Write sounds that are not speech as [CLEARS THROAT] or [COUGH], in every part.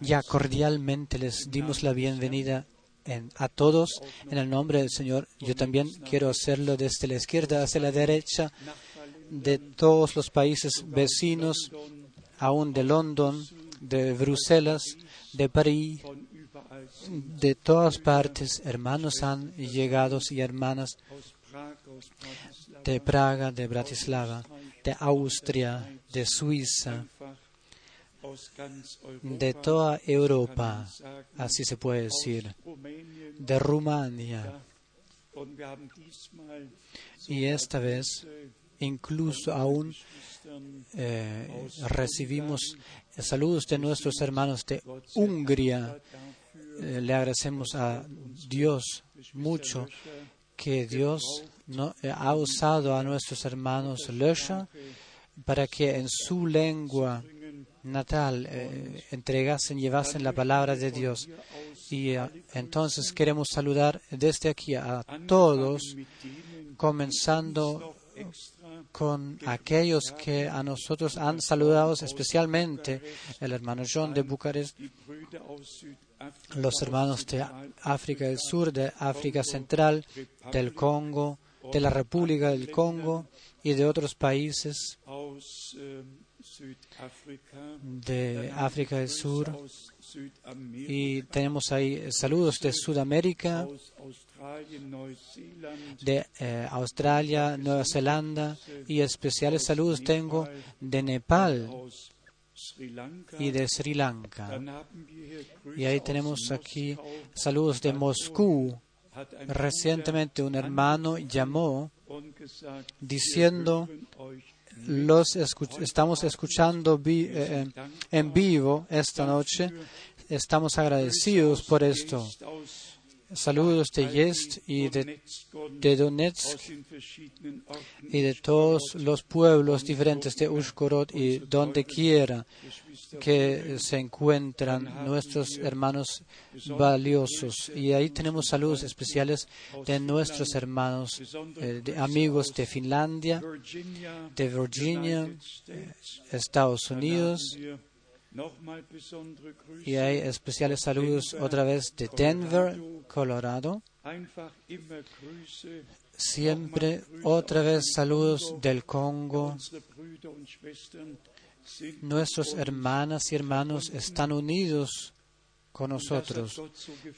Ya cordialmente les dimos la bienvenida en- a todos en el nombre del Señor. Yo también quiero hacerlo desde la izquierda hacia la derecha de todos los países vecinos, aún de London, de Bruselas, de París, de todas partes. Hermanos han llegado y hermanas de Praga, de Bratislava, de Austria, de Suiza, de toda Europa, así se puede decir, de Rumania. Y esta vez, incluso aún eh, recibimos saludos de nuestros hermanos de Hungría. Eh, le agradecemos a Dios mucho que Dios no, eh, ha usado a nuestros hermanos Löscher para que en su lengua natal eh, entregasen, llevasen la palabra de Dios. Y eh, entonces queremos saludar desde aquí a todos, comenzando con aquellos que a nosotros han saludado especialmente, el hermano John de Bucarest, los hermanos de África del Sur, de África Central, del Congo, de la República del Congo y de otros países de África del Sur. Y tenemos ahí saludos de Sudamérica, de eh, Australia, Nueva Zelanda y especiales saludos tengo de Nepal y de Sri Lanka. Y ahí tenemos aquí saludos de Moscú. Recientemente un hermano llamó diciendo, los estamos escuchando eh, eh, en vivo esta noche, estamos agradecidos por esto. Saludos de Yest y de, Donetsk y de todos los pueblos diferentes de Ushgorod y donde quiera que se encuentran nuestros hermanos valiosos. Y ahí tenemos saludos especiales de nuestros hermanos, eh, de amigos de Finlandia, de Virginia, eh, Estados Unidos. Y hay especiales saludos otra vez de Denver, Colorado. Siempre otra vez saludos del Congo. Nuestros hermanas y hermanos están unidos con nosotros.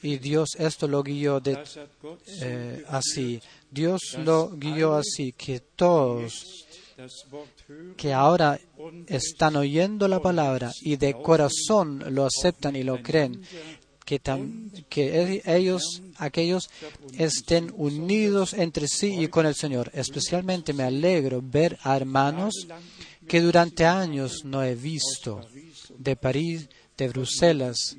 Y Dios esto lo guió de, eh, así. Dios lo guió así, que todos que ahora están oyendo la palabra y de corazón lo aceptan y lo creen, que, que e- ellos, aquellos, estén unidos entre sí y con el Señor. Especialmente me alegro ver a hermanos que durante años no he visto, de París, de Bruselas,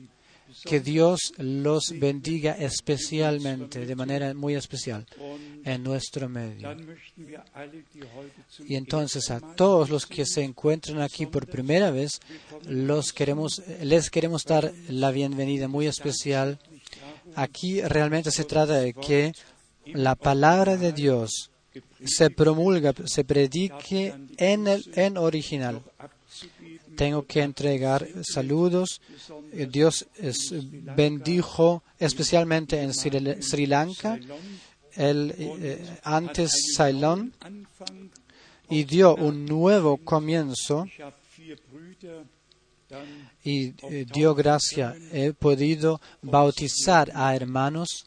que Dios los bendiga especialmente, de manera muy especial, en nuestro medio. Y entonces a todos los que se encuentran aquí por primera vez, los queremos, les queremos dar la bienvenida muy especial. Aquí realmente se trata de que la palabra de Dios se promulga, se predique en el en original. Tengo que entregar saludos. Eh, Dios bendijo especialmente en Sri, Lanka, eh, antes Ceylon, y dio un nuevo comienzo y eh, dio gracia. He podido bautizar a hermanos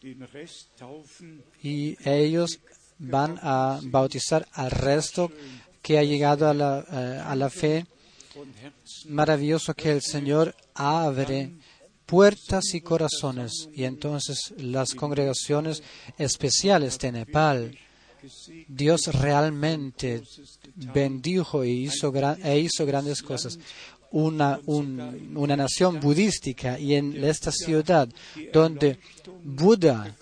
y ellos van a bautizar al resto que ha llegado a la fe. Maravilloso que el Señor abre puertas y corazones. Y entonces las congregaciones especiales de Nepal, Dios realmente bendijo e hizo, e grandes cosas. Una, un- una nación budística y en esta ciudad donde Buda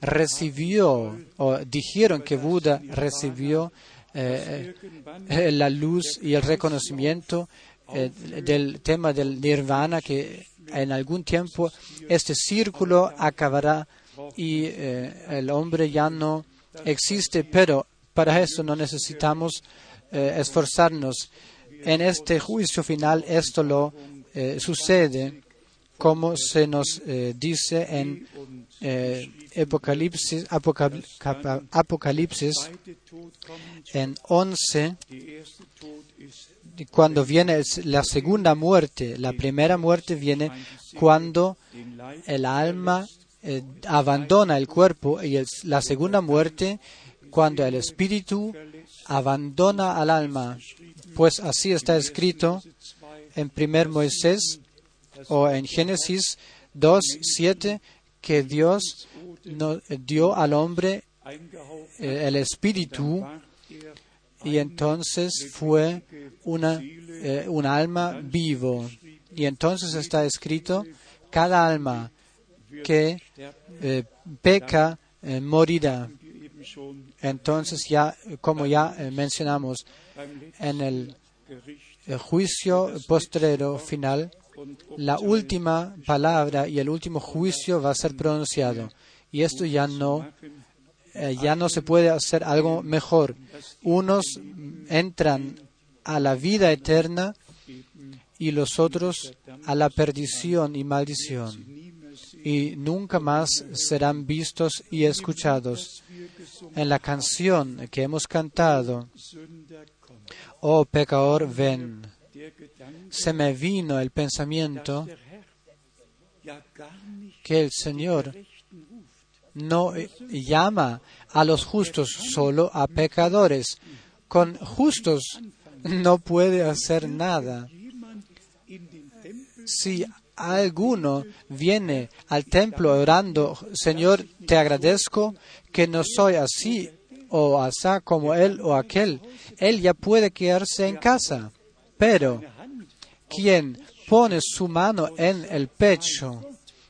recibió, o dijeron que Buda recibió eh, eh, la luz y el reconocimiento eh, del tema del nirvana, que en algún tiempo este círculo acabará y el hombre ya no existe, pero para eso no necesitamos esforzarnos. en este juicio final esto lo sucede como se nos eh, dice en eh, Apocalipsis, Apocalipsis en 11 cuando viene la segunda muerte, la primera muerte viene cuando el alma eh, abandona el cuerpo y la segunda muerte cuando el espíritu abandona al alma. Pues así está escrito en 1 Moisés o en Génesis 2, 7, que Dios dio al hombre eh, el espíritu y entonces fue una, eh, un alma vivo. Y entonces está escrito, cada alma que eh, peca morirá. Entonces ya, como ya mencionamos, en el juicio postrero final, la última palabra y el último juicio va a ser pronunciado. Y esto ya no, eh, ya no se puede hacer algo mejor. Unos entran a la vida eterna y los otros a la perdición y maldición. Y nunca más serán vistos y escuchados. En la canción que hemos cantado, Oh pecador, ven, se me vino el pensamiento que el Señor no llama a los justos, solo a pecadores. Con justos no puede hacer nada. Si alguno viene al templo orando, Señor, te agradezco que no soy así o asá como él o aquel, él ya puede quedarse en casa. Pero quien pone su mano en el pecho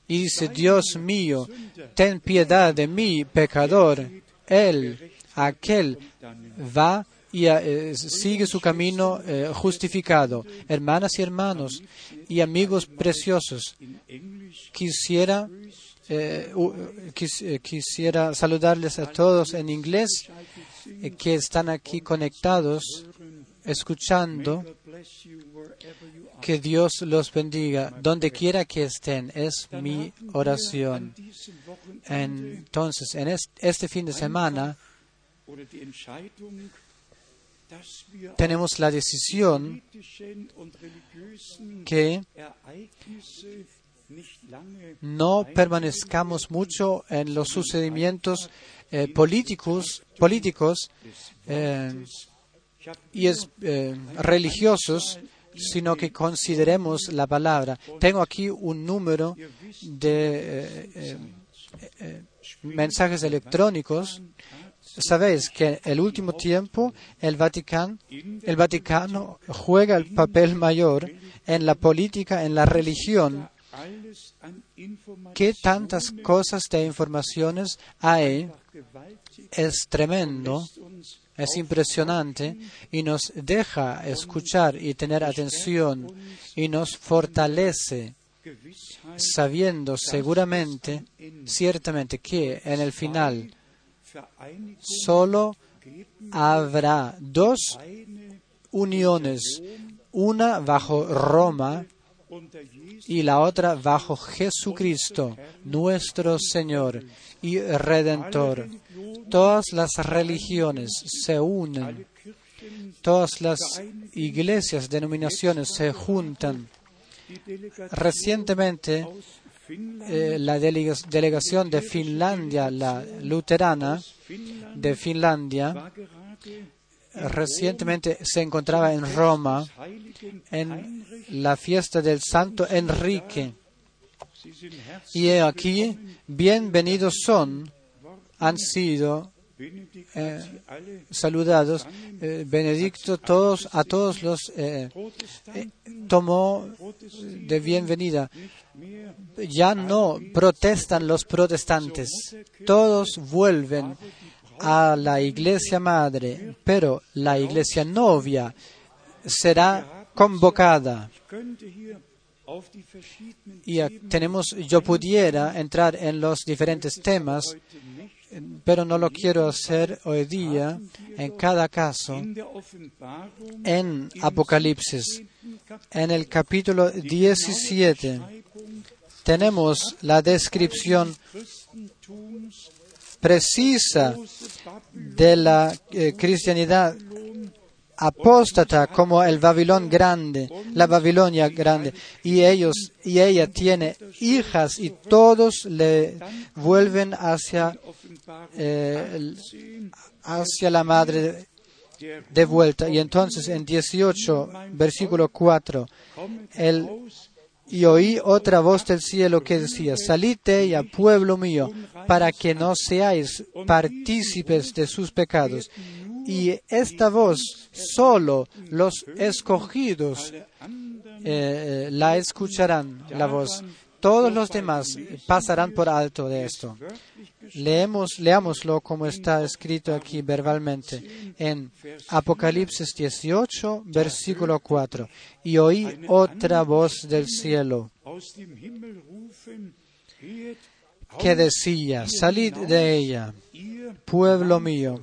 y dice, Dios mío, ten piedad de mí, pecador, él, aquel, va y eh, sigue su camino eh, justificado. Hermanas y hermanos y amigos preciosos, quisiera, eh, quisiera saludarles a todos en inglés que están aquí conectados, escuchando. Que Dios los bendiga donde quiera que estén. Es mi oración. Entonces, en es- este fin de semana tenemos la decisión que no permanezcamos mucho en los sucedimientos eh, políticos, políticos eh, y es, eh, religiosos, sino que consideremos la palabra. Tengo aquí un número de eh, eh, mensajes electrónicos. Sabéis que el último tiempo el Vaticano, el Vaticano juega el papel mayor en la política, en la religión. ¿Qué tantas cosas de informaciones hay? Es tremendo, es impresionante y nos deja escuchar y tener atención y nos fortalece sabiendo seguramente, ciertamente que en el final solo habrá dos uniones, una bajo Roma y la otra bajo Jesucristo, nuestro Señor y Redentor. Todas las religiones se unen, todas las iglesias, denominaciones se juntan. Recientemente, eh, la delega- delegación de Finlandia, la luterana de Finlandia, recientemente se encontraba en Roma en la fiesta del Santo Enrique. Y aquí, bienvenidos son, han sido eh, saludados. Eh, Benedicto todos, a todos los eh, eh, tomó de bienvenida. Ya no protestan los protestantes, todos vuelven a la iglesia madre, pero la iglesia novia será convocada. y tenemos, yo pudiera entrar en los diferentes temas, pero no lo quiero hacer hoy día. En cada caso, en Apocalipsis, en el capítulo 17, tenemos la descripción precisa de la eh, cristianidad apóstata como el Babilón grande, la Babilonia grande, y ellos y ella tiene hijas y todos le vuelven hacia eh, hacia la madre de vuelta. Y entonces en 18, versículo 4, el y oí otra voz del cielo que decía, salid de ella, pueblo mío, para que no seáis partícipes de sus pecados. Y esta voz solo los escogidos eh, la escucharán, la voz. Todos los demás pasarán por alto de esto. Leemos, leámoslo como está escrito aquí verbalmente en Apocalipsis 18, versículo 4. Y oí otra voz del cielo que decía, salid de ella, pueblo mío,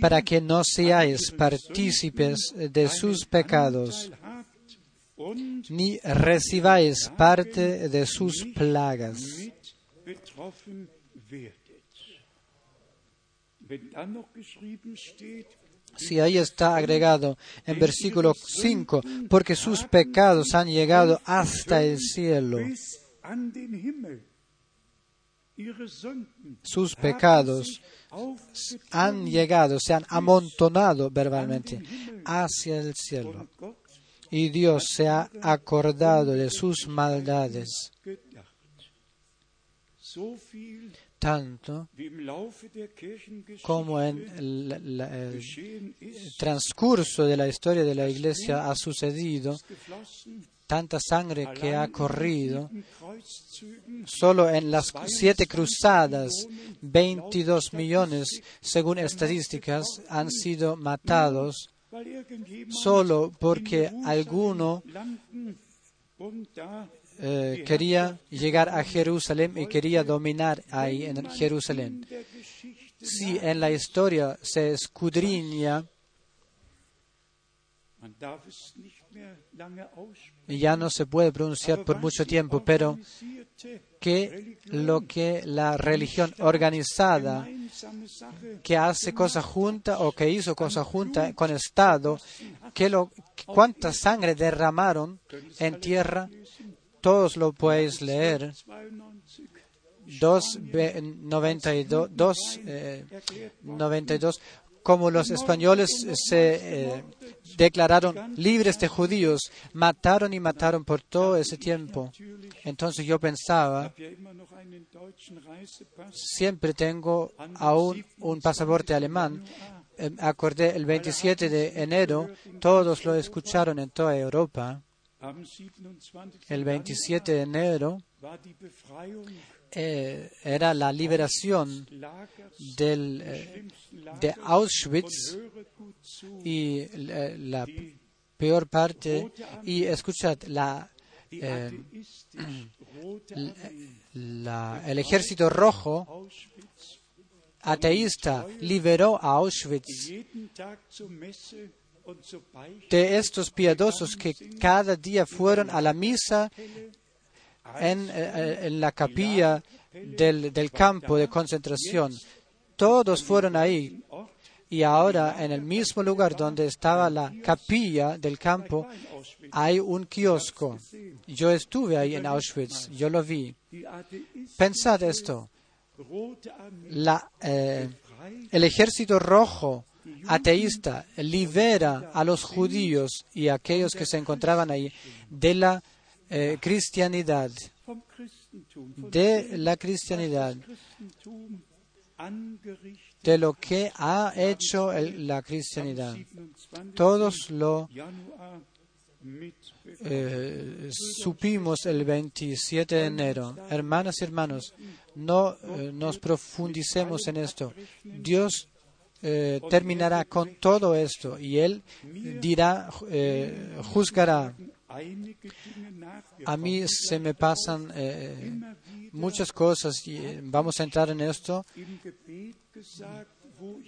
para que no seáis partícipes de sus pecados, ni recibáis parte de sus plagas. Si ahí está agregado en versículo 5, porque sus pecados han llegado hasta el cielo. Sus pecados han llegado, se han amontonado verbalmente hacia el cielo. Y Dios se ha acordado de sus maldades. Tanto como en el, transcurso de la historia de la Iglesia ha sucedido, tanta sangre que ha corrido, solo en las siete cruzadas, 22 millones, según estadísticas, han sido matados solo porque alguno eh, quería llegar a Jerusalén y quería dominar ahí en Jerusalén. Si en la historia se escudriña, ya no se puede pronunciar por mucho tiempo, pero que lo que la religión organizada que hace cosa junta o que hizo cosa junta con el Estado, que lo, cuánta sangre derramaron en tierra todos lo podéis leer. 2.92, eh, como los españoles se eh, declararon libres de judíos, mataron y mataron por todo ese tiempo. Entonces yo pensaba, siempre tengo aún un pasaporte alemán. Eh, acordé el 27 de enero, todos lo escucharon en toda Europa el 27 de enero eh, era la liberación del, eh, de Auschwitz y eh, la peor parte. Y escuchad, [CLEARS THROAT] la, el ejército rojo ateísta liberó a Auschwitz de estos piadosos que cada día fueron a la misa en, eh, la capilla del, del campo de concentración. Todos fueron ahí y ahora en el mismo lugar donde estaba la capilla del campo hay un kiosco. Yo estuve ahí en Auschwitz, yo lo vi. Pensad esto. La, eh, el ejército rojo ateísta libera a los judíos y a aquellos que se encontraban ahí de la eh, cristianidad, de la cristianidad, de lo que ha hecho la cristianidad. Todos lo eh, supimos el 27 de enero. Hermanas y hermanos, no eh, nos profundicemos en esto. Dios eh, terminará con todo esto y Él dirá, juzgará A mí se me pasan eh, muchas cosas y eh, vamos a entrar en esto.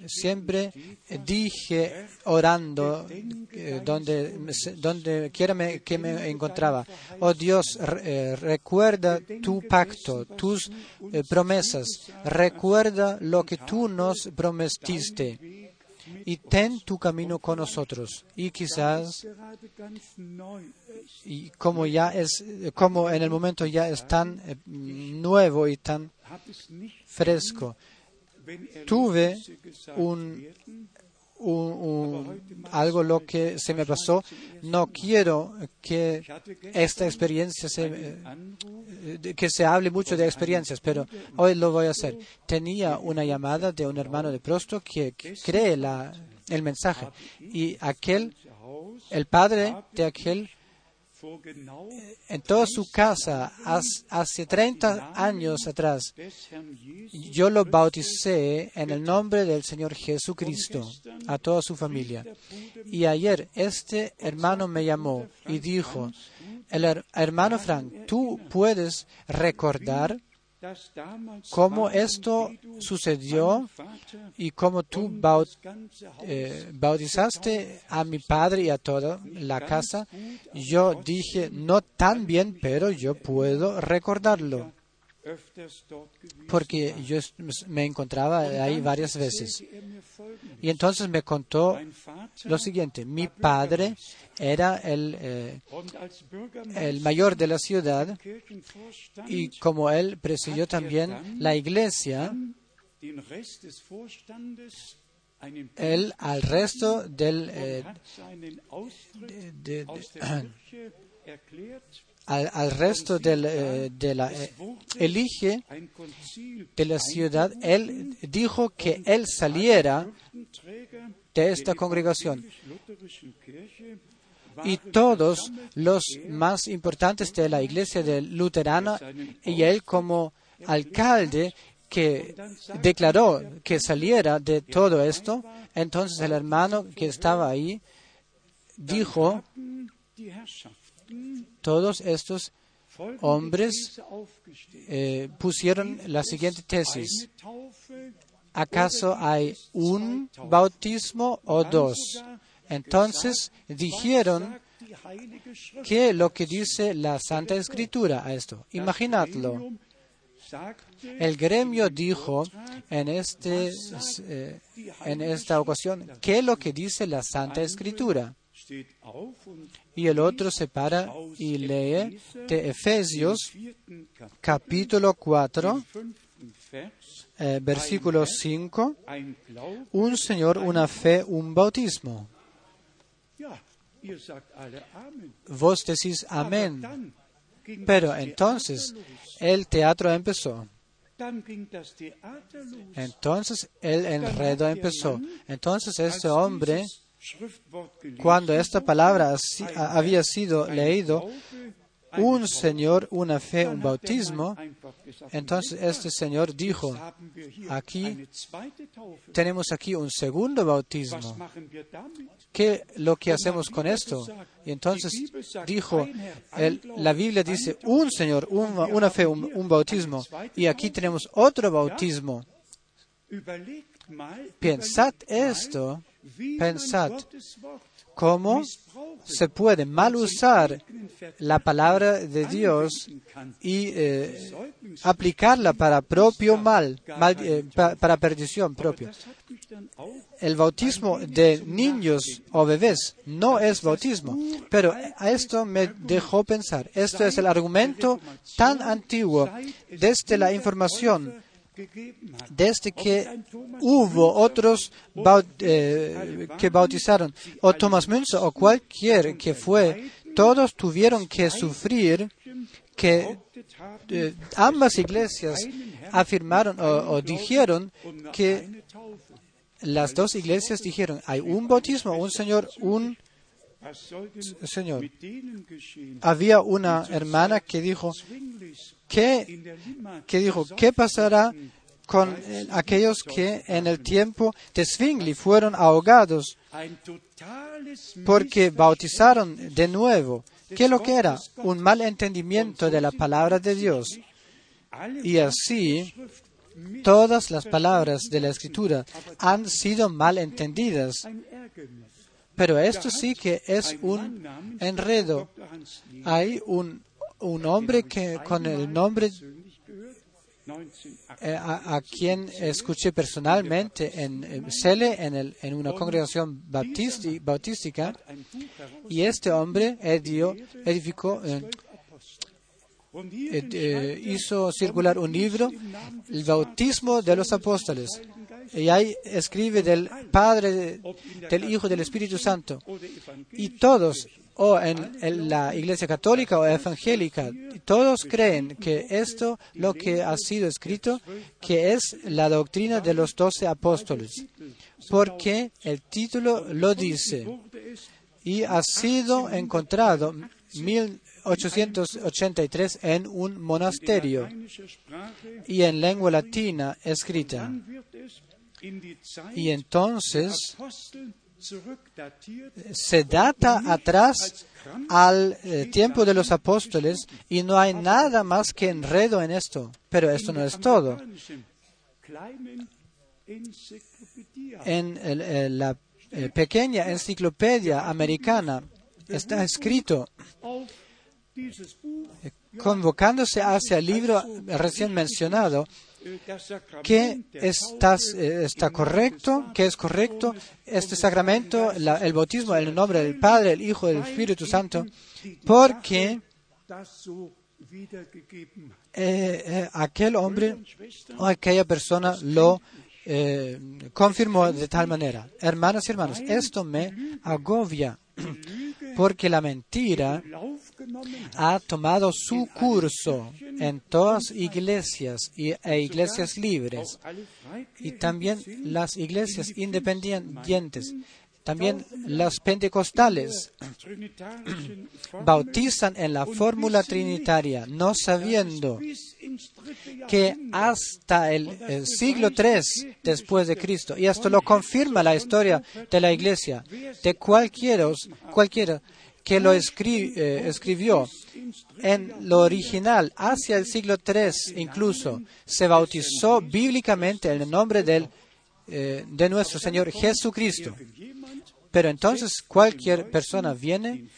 Siempre dije orando eh, donde, donde quiera que me encontraba, oh Dios, re- recuerda tu pacto, tus promesas, recuerda lo que tú nos prometiste y ten tu camino con nosotros. Y quizás como ya es como en el momento ya es tan eh, nuevo y tan fresco tuve un, un- algo lo que se me pasó. No quiero que esta experiencia se eh, que se hable mucho de experiencias pero hoy lo voy a hacer. Tenía una llamada de un hermano de Prosto que cree la, el mensaje. Y aquel el padre de aquel en toda su casa hace 30 años atrás yo lo bauticé en el nombre del Señor Jesucristo a toda su familia. Y ayer este hermano me llamó y dijo, el her- hermano Frank, tú puedes recordar cómo esto sucedió y cómo tú eh, bautizaste a mi padre y a toda la casa. Yo dije, no tan bien, pero yo puedo recordarlo porque yo me encontraba ahí varias veces. Y entonces me contó lo siguiente, mi padre era el, eh, el mayor de la ciudad y como él presidió también la iglesia, él al resto del, eh, de- de- [CLEARS THROAT] al, resto eh, de la eh, elige de la ciudad, él dijo que él saliera de esta congregación. Y todos los más importantes de la iglesia de luterana y él como alcalde que declaró que saliera de todo esto, entonces el hermano que estaba ahí dijo, todos estos hombres eh, pusieron la siguiente tesis. ¿Acaso hay un bautismo o dos? Entonces dijeron que lo que dice la Santa Escritura a esto. Imaginadlo. El gremio dijo en, este, eh, en esta ocasión que lo que dice la Santa Escritura. Y el otro se para y lee de Efesios capítulo 4, eh, versículo 5, un Señor, una fe, un bautismo. Vos decís amén. Pero entonces el teatro empezó. Entonces el enredo empezó. Entonces este hombre, cuando esta palabra había sido leído, un Señor, una fe, un bautismo, entonces este Señor dijo, aquí tenemos aquí un segundo bautismo. ¿Qué lo que hacemos con esto? Y entonces dijo, la Biblia dice un Señor, un- una fe, un, un bautismo, y aquí tenemos otro bautismo. Pensad esto, pensad cómo se puede mal usar la palabra de Dios y eh, aplicarla para propio mal, eh, pa- para perdición propia. El bautismo de niños o bebés no es bautismo, pero a esto me dejó pensar. Esto es el argumento tan antiguo desde la información desde que hubo otros eh, que bautizaron, o Thomas Münzer o cualquier que fue, todos tuvieron que sufrir que eh, ambas iglesias afirmaron o, o dijeron que las dos iglesias dijeron, hay un bautismo, un Señor, un Señor. Había una hermana que dijo, ¿qué, dijo, ¿qué pasará con aquellos que en el tiempo de Zwingli fueron ahogados porque bautizaron de nuevo. ¿Qué lo que era? Un mal entendimiento de la palabra de Dios. Y así todas las palabras de la Escritura han sido mal entendidas. Pero esto sí que es un enredo. Hay un, un hombre que con el nombre eh, a, quien escuché personalmente en, Cele, en, el, en, una congregación bautística, y este hombre edificó, eh, eh, hizo circular un libro, El bautismo de los apóstoles. Y ahí escribe del Padre, del Hijo, del Espíritu Santo. Y todos, o en, la Iglesia Católica o evangélica, todos creen que esto, lo que ha sido escrito, que es la doctrina de los doce apóstoles. Porque el título lo dice. Y ha sido encontrado 1883 en un monasterio y en lengua latina escrita. Y entonces se data atrás al eh, tiempo de los apóstoles y no hay nada más que enredo en esto. Pero esto no es todo. En eh, la eh, pequeña enciclopedia americana está escrito convocándose hacia el libro recién mencionado, que estás, eh, está correcto, que es correcto este sacramento, el bautismo en el nombre del Padre, el Hijo y del Espíritu Santo, porque eh, eh, aquel hombre o aquella persona lo confirmó de tal manera. Hermanas y hermanos, esto me agobia [CLEARS THROAT] porque la mentira ha tomado su curso en todas iglesias e iglesias libres y también las iglesias independientes. También las pentecostales bautizan en la fórmula trinitaria, no sabiendo que hasta el, siglo III después de Cristo, y esto lo confirma la historia de la iglesia, de cualquiera, cualquiera que lo eh, escribió. En lo original, hacia el siglo III incluso, se bautizó bíblicamente en el nombre del, eh, de nuestro Señor Jesucristo. Pero entonces cualquier persona viene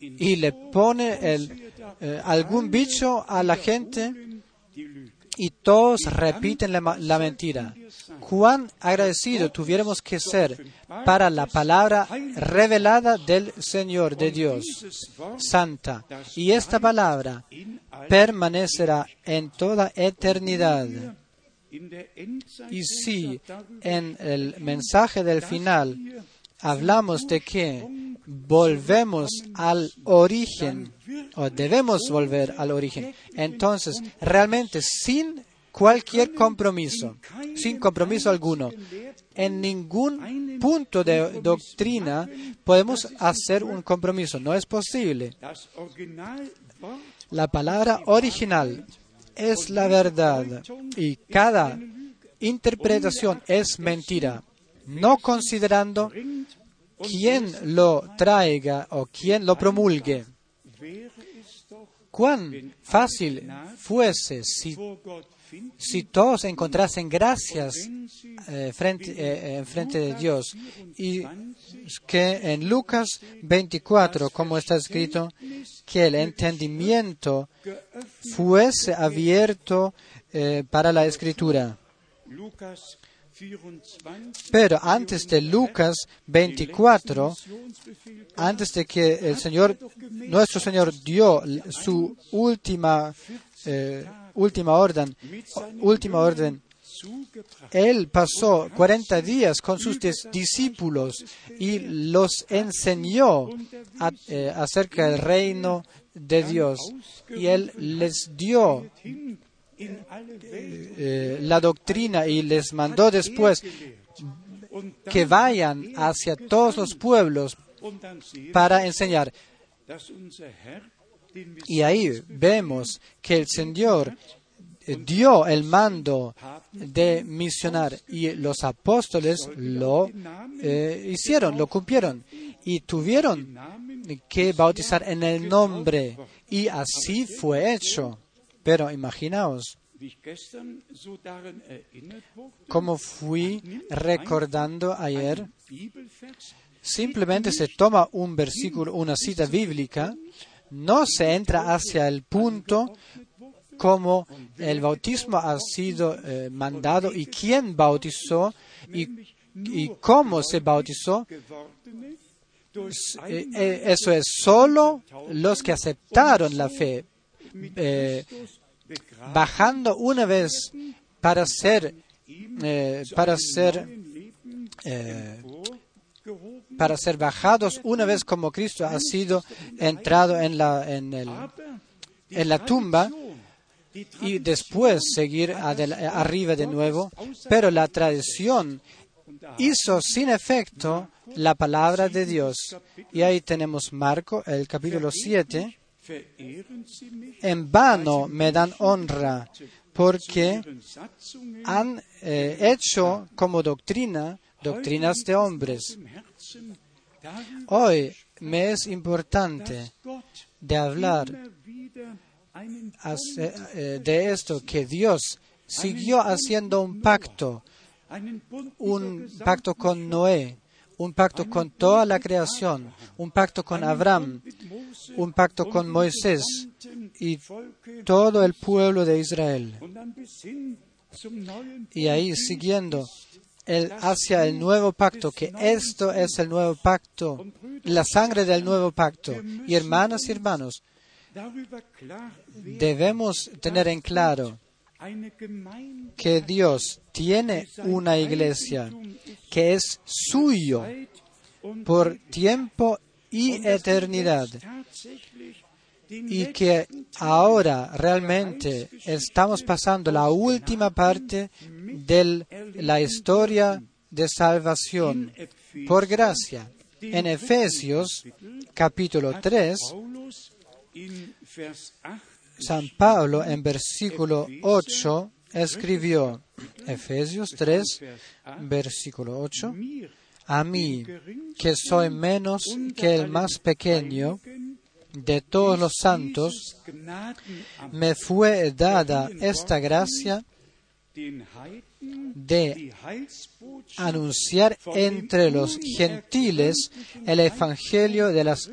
y le pone el, eh, algún bicho a la gente y todos repiten la, mentira. Cuán agradecido tuviéramos que ser para la palabra revelada del Señor de Dios, santa. Y esta palabra permanecerá en toda eternidad. Y si en el mensaje del final hablamos de que volvemos al origen o debemos volver al origen. Entonces, realmente sin cualquier compromiso, sin compromiso alguno, en ningún punto de doctrina podemos hacer un compromiso. No es posible. La palabra original es la verdad y cada interpretación es mentira, no considerando quién lo traiga o quién lo promulgue. Cuán fácil fuese si, si todos encontrasen gracias eh, frente, eh, en frente de Dios y que en Lucas 24, como está escrito, que el entendimiento fuese abierto eh, para la escritura. Pero antes de Lucas 24, antes de que el Señor, nuestro Señor dio su última, eh, última orden, última orden, él pasó 40 días con sus discípulos y los enseñó eh, acerca del reino de Dios. Y él les dio eh, la doctrina y les mandó después que vayan hacia todos los pueblos para enseñar. Y ahí vemos que el Señor dio el mando de misionar y los apóstoles lo eh, hicieron, lo cumplieron. Y tuvieron que bautizar en el nombre. Y así fue hecho. Pero imaginaos, como fui recordando ayer, simplemente se toma un versículo, una cita bíblica, no se entra hacia el punto como el bautismo ha sido eh, mandado y quién bautizó y, cómo se bautizó. Eh, eh, eso es solo los que aceptaron la fe, bajando una vez para ser, para ser, para ser bajados una vez como Cristo ha sido entrado en la, en el, en la tumba y después seguir arriba de nuevo, pero la tradición hizo sin efecto la palabra de Dios. Y ahí tenemos Marco, el capítulo 7. En vano me dan honra porque han eh, hecho como doctrina doctrinas de hombres. Hoy me es importante de hablar eh, de esto que Dios siguió haciendo un pacto, un pacto con Noé, un pacto con toda la creación, un pacto con Abraham, un pacto con Moisés y todo el pueblo de Israel. Y ahí siguiendo el, hacia el nuevo pacto, que esto es el nuevo pacto, la sangre del nuevo pacto. Y hermanas y hermanos, debemos tener en claro que Dios tiene una iglesia que es suyo por tiempo y eternidad y que ahora realmente estamos pasando la última parte de la historia de salvación por gracia. En Efesios capítulo 3, San Pablo en versículo 8 escribió, Efesios 3, versículo 8, a mí, que soy menos que el más pequeño de todos los santos, me fue dada esta gracia de anunciar entre los gentiles el Evangelio de las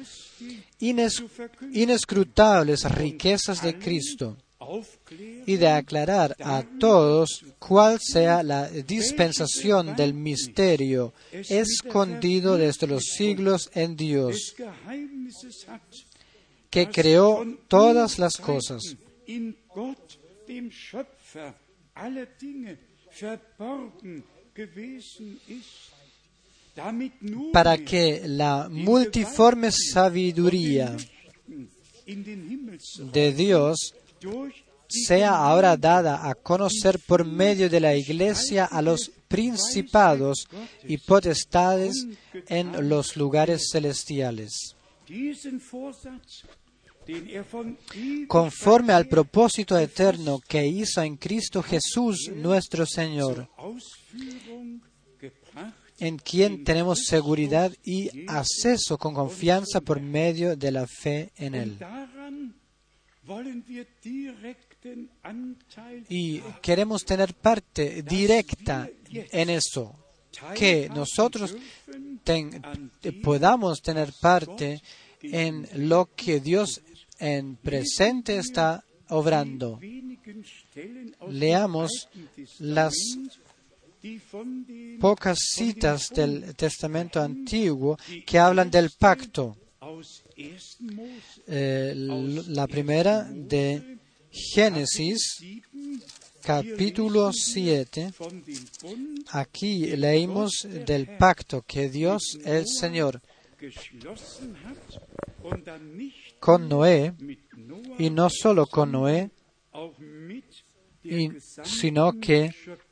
inescrutables riquezas de Cristo y de aclarar a todos cuál sea la dispensación del misterio escondido desde los siglos en Dios, que creó todas las cosas para que la multiforme sabiduría de Dios sea ahora dada a conocer por medio de la Iglesia a los principados y potestades en los lugares celestiales. Conforme al propósito eterno que hizo en Cristo Jesús nuestro Señor, en quien tenemos seguridad y acceso con confianza por medio de la fe en Él. Y queremos tener parte directa en eso, que nosotros podamos tener parte en lo que Dios en presente está obrando. Leamos las pocas citas del Testamento Antiguo que hablan del pacto. Eh, la primera de Génesis, capítulo 7. Aquí leímos del pacto que Dios, el Señor, con Noé, y no solo con Noé, sino que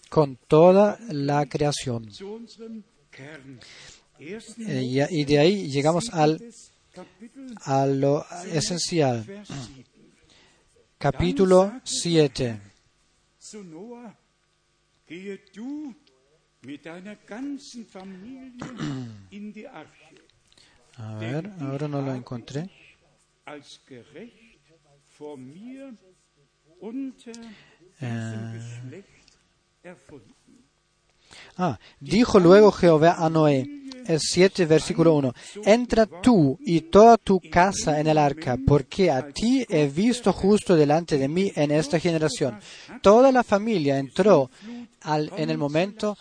con toda la creación. Eh, y de ahí llegamos al, a lo esencial. Capítulo 7. A ver, ahora no lo encontré. als Ah, dijo luego Jehová a Noé, el 7, versículo 1, entra tú y toda tu casa en el arca, porque a ti he visto justo delante de mí en esta generación. Toda la familia entró al- en el momento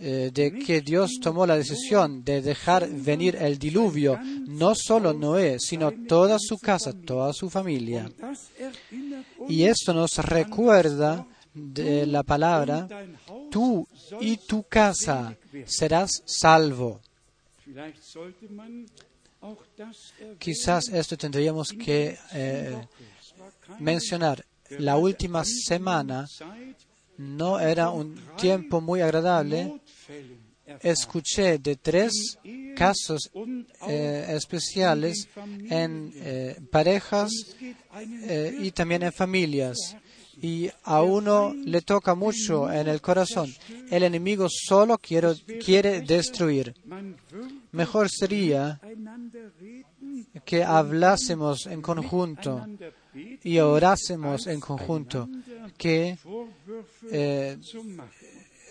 eh, de que Dios tomó la decisión de dejar venir el diluvio, no solo Noé, sino toda su casa, toda su familia. Y esto nos recuerda de la palabra, tú y tu casa serás salvo. Quizás esto tendríamos que eh, mencionar. La última semana no era un tiempo muy agradable. Escuché de tres casos eh, especiales en eh, parejas y también en familias. Y a uno le toca mucho en el corazón. El enemigo solo quiere destruir. Mejor sería que hablásemos en conjunto y orásemos en conjunto que, eh,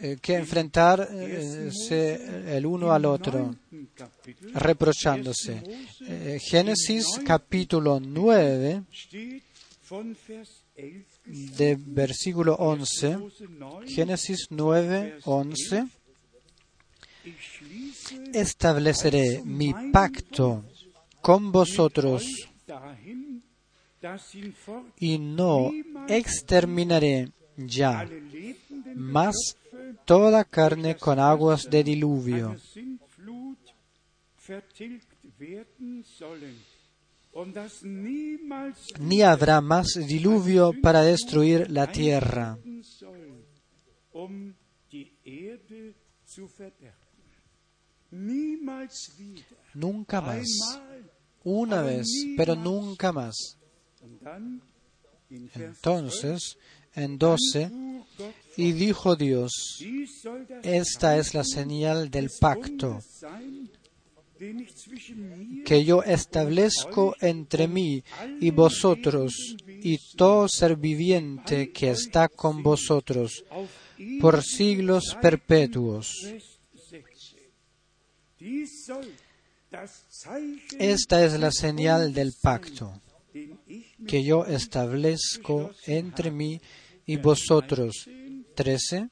eh, que enfrentarse el uno al otro, reprochándose. Eh, Génesis capítulo 9, steht von Vers 11 de versículo 11. Mose 9, Génesis 9, 11. ich schließe Estableceré mi pacto con vosotros y no exterminaré ya más toda carne con aguas de diluvio. Ni habrá más diluvio para destruir la tierra. Nunca más. Una vez, pero nunca más. Entonces, en 12, 12, Gott, y dijo Dios, esta es la señal del pacto que yo establezco entre mí y vosotros y todo ser viviente que está con vosotros por siglos perpetuos. Esta es la señal del pacto que yo establezco entre mí y vosotros. 13.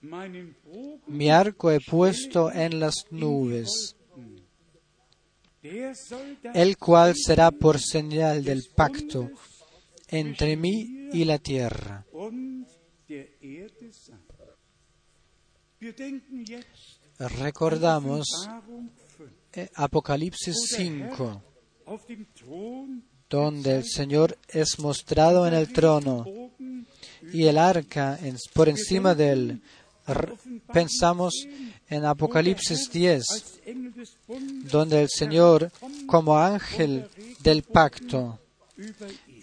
meinem Bogen, Mi arco he puesto en las nubes, el cual será por señal del pacto entre mí y la tierra. Recordamos Offenbarung 5, eh, Apocalipsis 5, auf dem Thron donde el Señor es mostrado en el trono y el arca por encima de él. Pensamos en Apocalipsis 10, als Engel des Bundes donde el Señor como ángel del pacto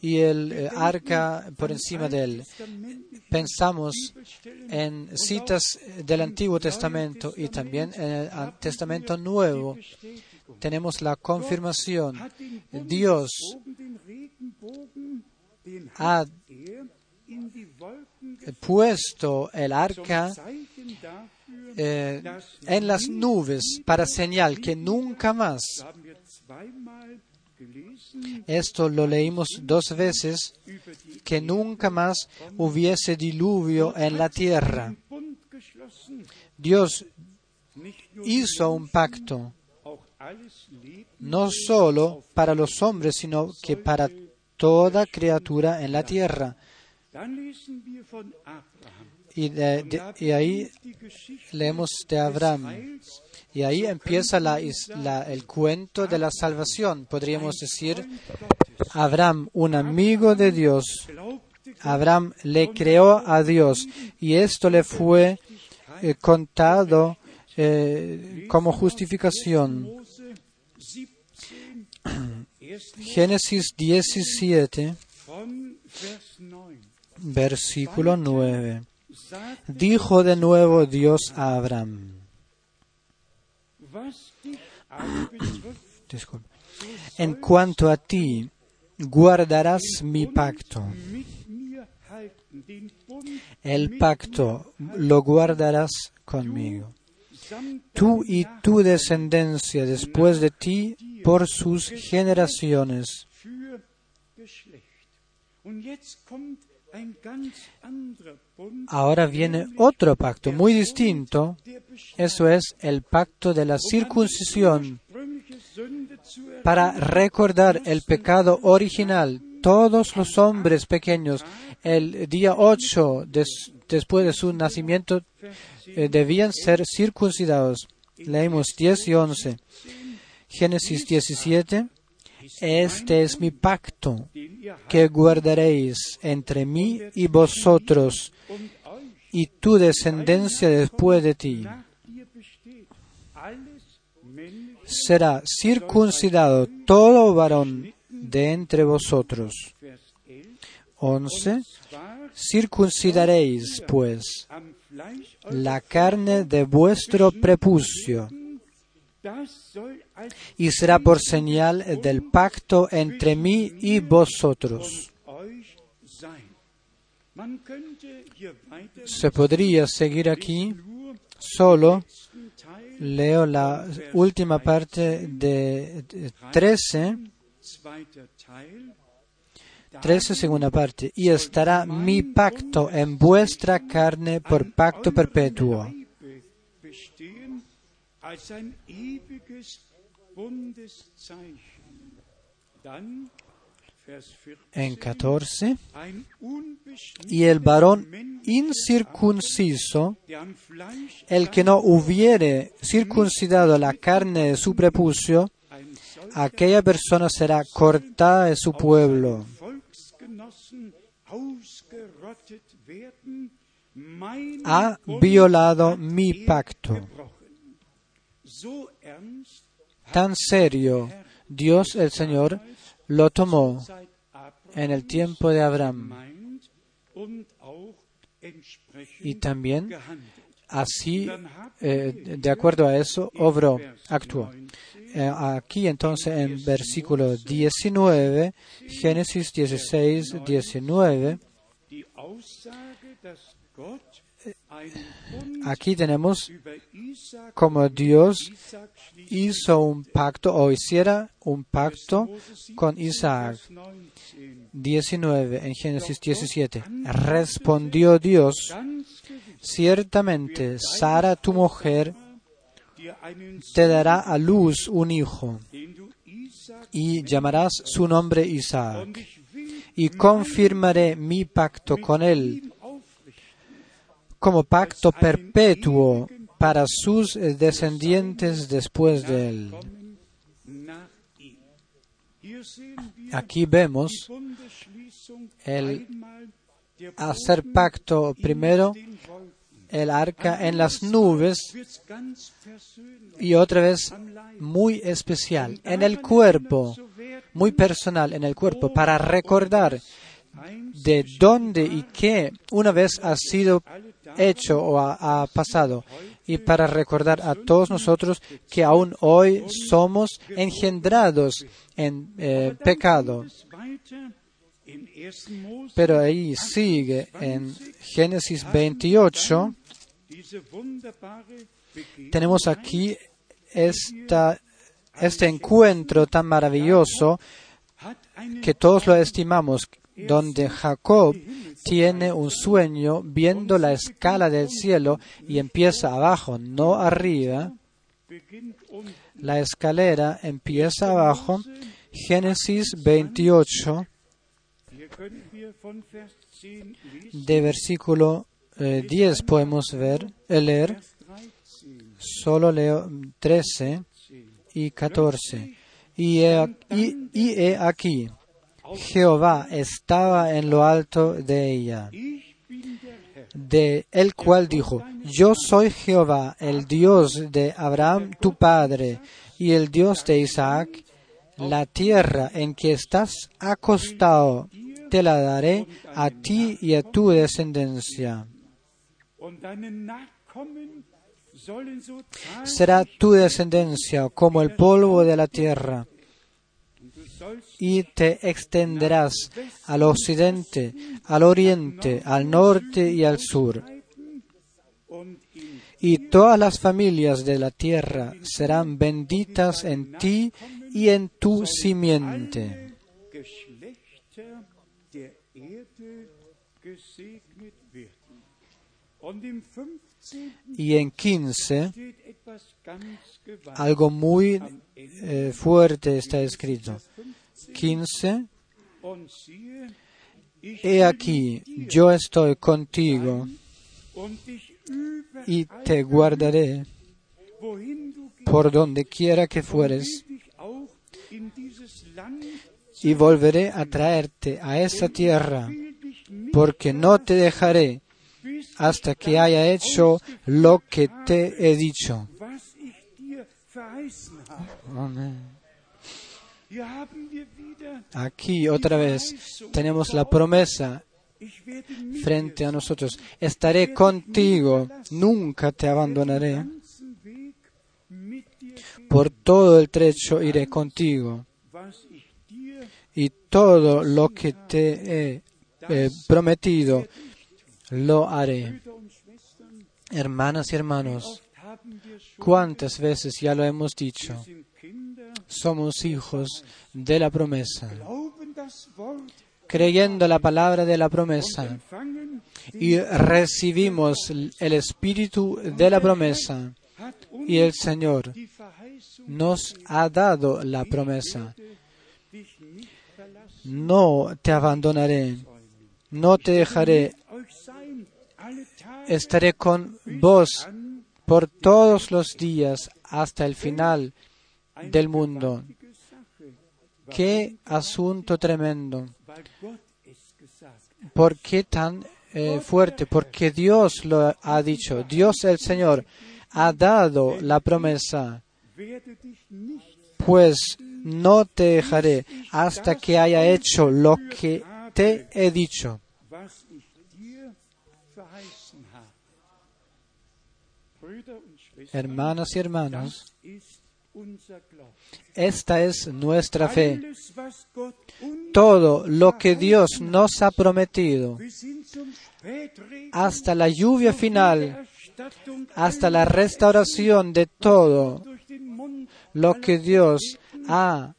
y el eh, arca por encima de él. Pensamos en citas del Antiguo Testamento y también en el Testamento Nuevo. Tenemos la confirmación. Dios ha puesto el arca eh, en las nubes para señal que nunca más, esto lo leímos dos veces, que nunca más hubiese diluvio en la tierra. Dios hizo un pacto, no solo para los hombres, sino que para toda criatura en la tierra. Y, ahí leemos de Abraham. Y ahí empieza el cuento de la salvación. Podríamos decir, Abraham, un amigo de Dios. Abraham le creó a Dios y esto le fue eh, contado eh, como justificación. Mose 17, ersten Génesis 17, von Vers 9. versículo 9. Dijo de nuevo Dios a Abraham. [CLEARS THROAT] En cuanto a ti, guardarás mi pacto. El pacto lo guardarás conmigo. Tú y tu descendencia después de ti por sus generaciones. Ahora viene otro pacto muy distinto. Eso es el pacto de la circuncisión para recordar el pecado original. Todos los hombres pequeños, el día 8 des- después de su nacimiento, eh, debían ser circuncidados. Leemos 10 y 11. Génesis 17. Este es mi pacto que guardaréis entre mí y vosotros y tu descendencia después de ti. Será circuncidado todo varón de entre vosotros. Vers 11, 11. zwar Circuncidaréis, pues, la carne de vuestro prepucio, y será por señal del pacto entre mí y vosotros. Se podría seguir aquí, solo leo la última parte de de 13, zweiter Teil, 13 segunda parte, y estará mi pacto en vuestra carne por pacto perpetuo. En 14, ein unbeschnittener y el varón incircunciso, el que no hubiere circuncidado la carne de su prepucio, aquella persona será cortada de su pueblo. Ha violado mi pacto. Tan serio, Dios el Señor lo tomó en el tiempo de Abraham y también así, eh, de acuerdo a eso, obró, actuó. 19 Eh, aquí entonces en versículo 19, Génesis 16, 19, aquí tenemos como Dios hizo un pacto o hiciera un pacto con 17, Isaac. Vers 19. 19 en Génesis 17. Respondió Dios, ciertamente Sara tu mujer te dará a luz un hijo y llamarás su nombre Isaac y confirmaré mi pacto con él. Como pacto perpetuo para sus descendientes después de él. Aquí vemos el hacer pacto primero el arca en las nubes y otra vez muy especial en el cuerpo, muy personal en el cuerpo, para recordar de dónde y qué una vez ha sido hecho o ha, pasado. Y para recordar a todos nosotros que aún hoy somos engendrados en eh, pecado. Pero ahí sigue en Génesis 28, tenemos aquí esta, este encuentro tan maravilloso que todos lo estimamos, donde Jacob tiene un sueño viendo la escala del cielo y empieza abajo, no arriba. La escalera empieza abajo. Génesis 28, de versículo eh, 10 podemos ver, eh, leer, solo leo 13 y 14. Y he, y- y he aquí, Jehová estaba en lo alto de ella, de el cual dijo, Yo soy Jehová, el Dios de Abraham tu padre, y el Dios de Isaac, la tierra en que estás acostado, te la daré a ti y a tu descendencia. Será tu descendencia como el polvo de la tierra y te extenderás al occidente, al oriente, al norte y al sur. Y todas las familias de la tierra serán benditas en ti y en tu simiente. Y en 15, algo muy eh, fuerte está escrito. 15. He aquí, yo estoy contigo y te guardaré por donde quiera que fueres y volveré a traerte a esa tierra porque no te dejaré hasta que haya hecho lo que te he dicho. Aquí otra vez tenemos la promesa frente a nosotros. Estaré contigo, nunca te abandonaré. Por todo el trecho iré contigo. Y todo lo que te he eh, prometido lo haré. Hermanas y hermanos, ¿cuántas veces ya lo hemos dicho? Somos hijos de la promesa. Creyendo la palabra de la promesa y recibimos el espíritu de la promesa y el Señor nos ha dado la promesa. No te abandonaré, no te dejaré, estaré con vos por todos los días hasta el final del mundo. Qué asunto tremendo. ¿Por qué tan eh, fuerte? Porque Dios lo ha dicho. Dios el Señor ha dado la promesa. Pues no te dejaré hasta que haya hecho lo que te he dicho. Hermanas y hermanos, esta es nuestra fe. Todo lo que Dios nos ha prometido, hasta la lluvia final, hasta la restauración de todo lo que Dios ha,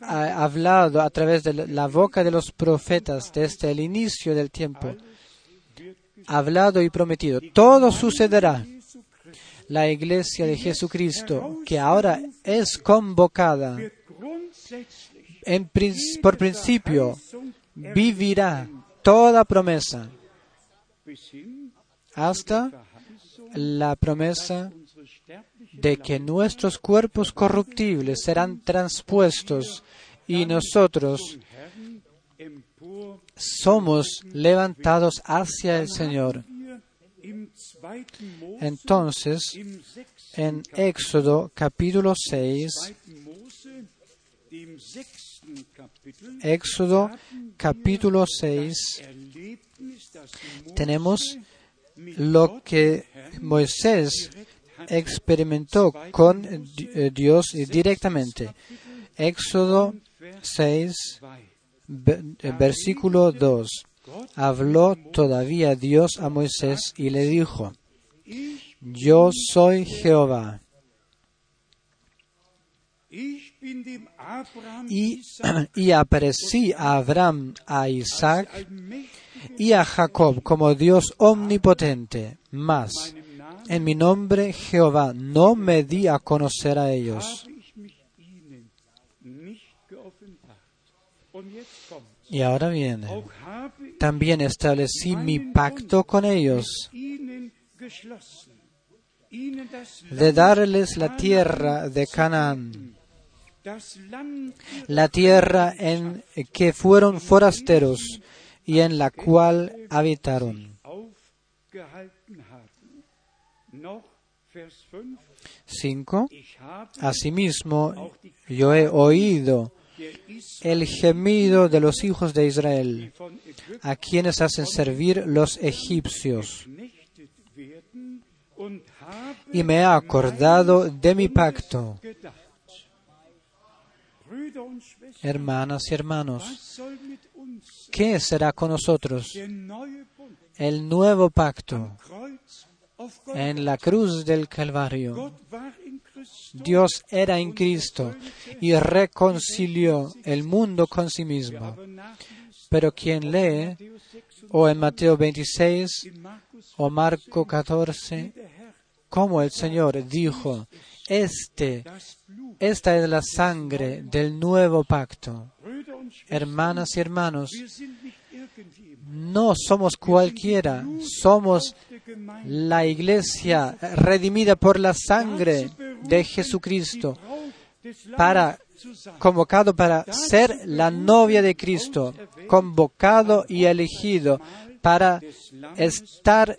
hablado a través de la boca de los profetas desde el inicio del tiempo, hablado y prometido. Todo sucederá la iglesia de Jesucristo, que ahora es convocada, por principio vivirá toda promesa hasta la promesa de que nuestros cuerpos corruptibles serán transpuestos y nosotros somos levantados hacia el Señor. Entonces, en Éxodo capítulo 6, Éxodo capítulo 6, tenemos lo que Moisés experimentó con eh, Dios directamente. Éxodo 6, versículo 2. Habló todavía Dios a Moisés y le dijo, yo soy Jehová. Y, [CLEARS THROAT] y, aparecí a Abraham, a Isaac y a Jacob como Dios omnipotente, mas en mi nombre Jehová no me di a conocer a ellos. Y ahora viene, también establecí mi pacto con ellos de darles la tierra de Canaán, la tierra en que fueron forasteros y en la cual habitaron. 5. Asimismo, yo he oído el gemido de los hijos de Israel, a quienes hacen servir los egipcios. y me ha acordado de mi pacto. Hermanas y hermanos, ¿qué será con nosotros? El nuevo pacto en la cruz del Calvario. Dios era en Cristo y reconcilió el mundo con sí mismo. Pero quien lee, Matthäus 6 o en Mateo 26 in Markus o Marco 14, der Herr como el Señor dijo, este, esta es la sangre del nuevo pacto. Hermanas y hermanos, no somos cualquiera, somos la iglesia redimida por la sangre de Jesucristo, convocado para ser la novia de Cristo, convocado y elegido para estar,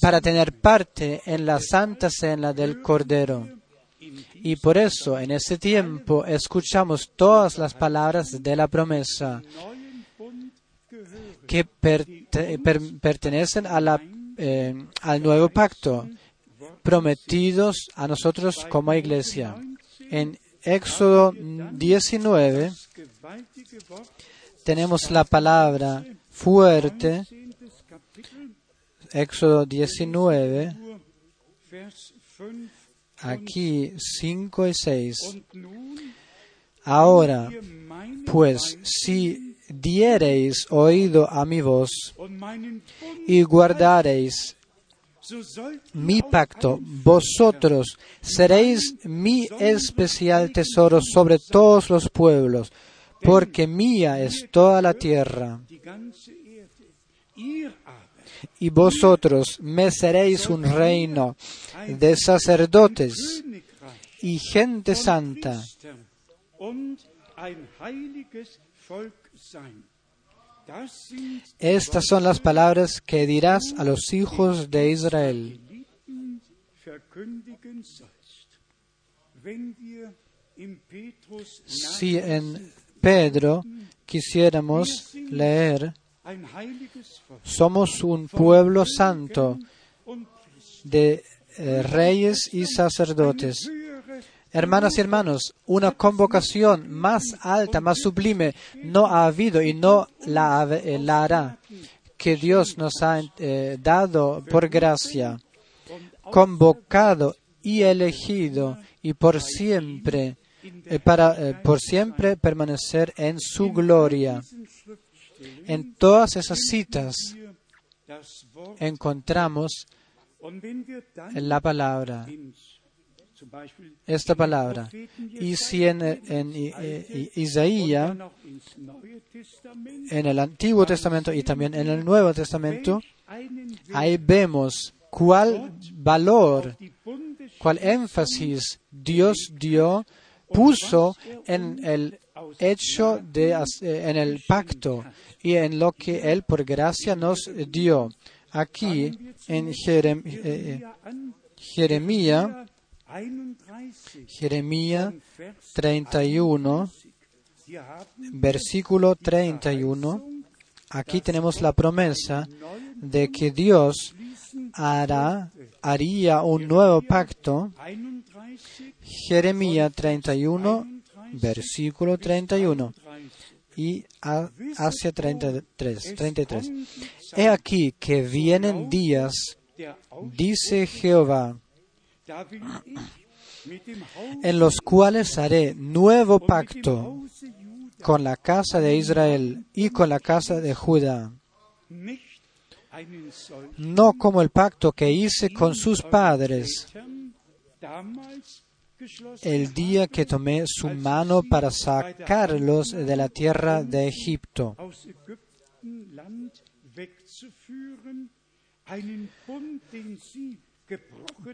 para tener parte en la santa cena del Cordero. Y por eso en ese tiempo escuchamos todas las palabras de la promesa que perte- per- pertenecen a la, eh, al nuevo pacto, prometidos a nosotros como iglesia. En Éxodo 19 Das gewaltige Wort, tenemos la palabra fuerte, 10. Kapitel, Éxodo 19, nur Vers 5. aquí 5 y 6. Und nun, Ahora, pues, si diereis oído a mi voz y guardareis mi pacto, vosotros seréis mi especial tesoro sobre todos los pueblos, porque mía es toda la tierra. Y vosotros me seréis un reino de sacerdotes y gente santa. Estas son las palabras que dirás a los hijos de Israel. Si en Pedro quisiéramos leer, somos un pueblo santo de eh, reyes y sacerdotes. Hermanas y hermanos, una convocación más alta, más sublime, no ha habido y no la, eh, hará, que Dios nos ha eh, dado por gracia, convocado y elegido y por siempre, eh, para por siempre permanecer en su gloria. En todas esas citas encontramos la palabra, esta palabra. Y si en, en Isaías, en el Antiguo Testamento y también en el Nuevo Testamento, ahí vemos cuál valor, cuál énfasis Dios dio, puso en el hecho de, eh, en el pacto y en lo que Él por gracia nos dio. Aquí en Jerem- eh, eh, Jeremías, 31 Jeremías Vers 31, wir haben versículo 31, aquí tenemos la promesa de que Dios hará, haría un nuevo pacto. 31 Jeremías 31, versículo 31 y hacia 33, 33. He aquí que vienen días, dice Jehová, en los cuales haré nuevo pacto con la casa de Israel y con la casa de Judá. no como el pacto que hice con sus padres el día que tomé su mano para sacarlos de la tierra de Egipto,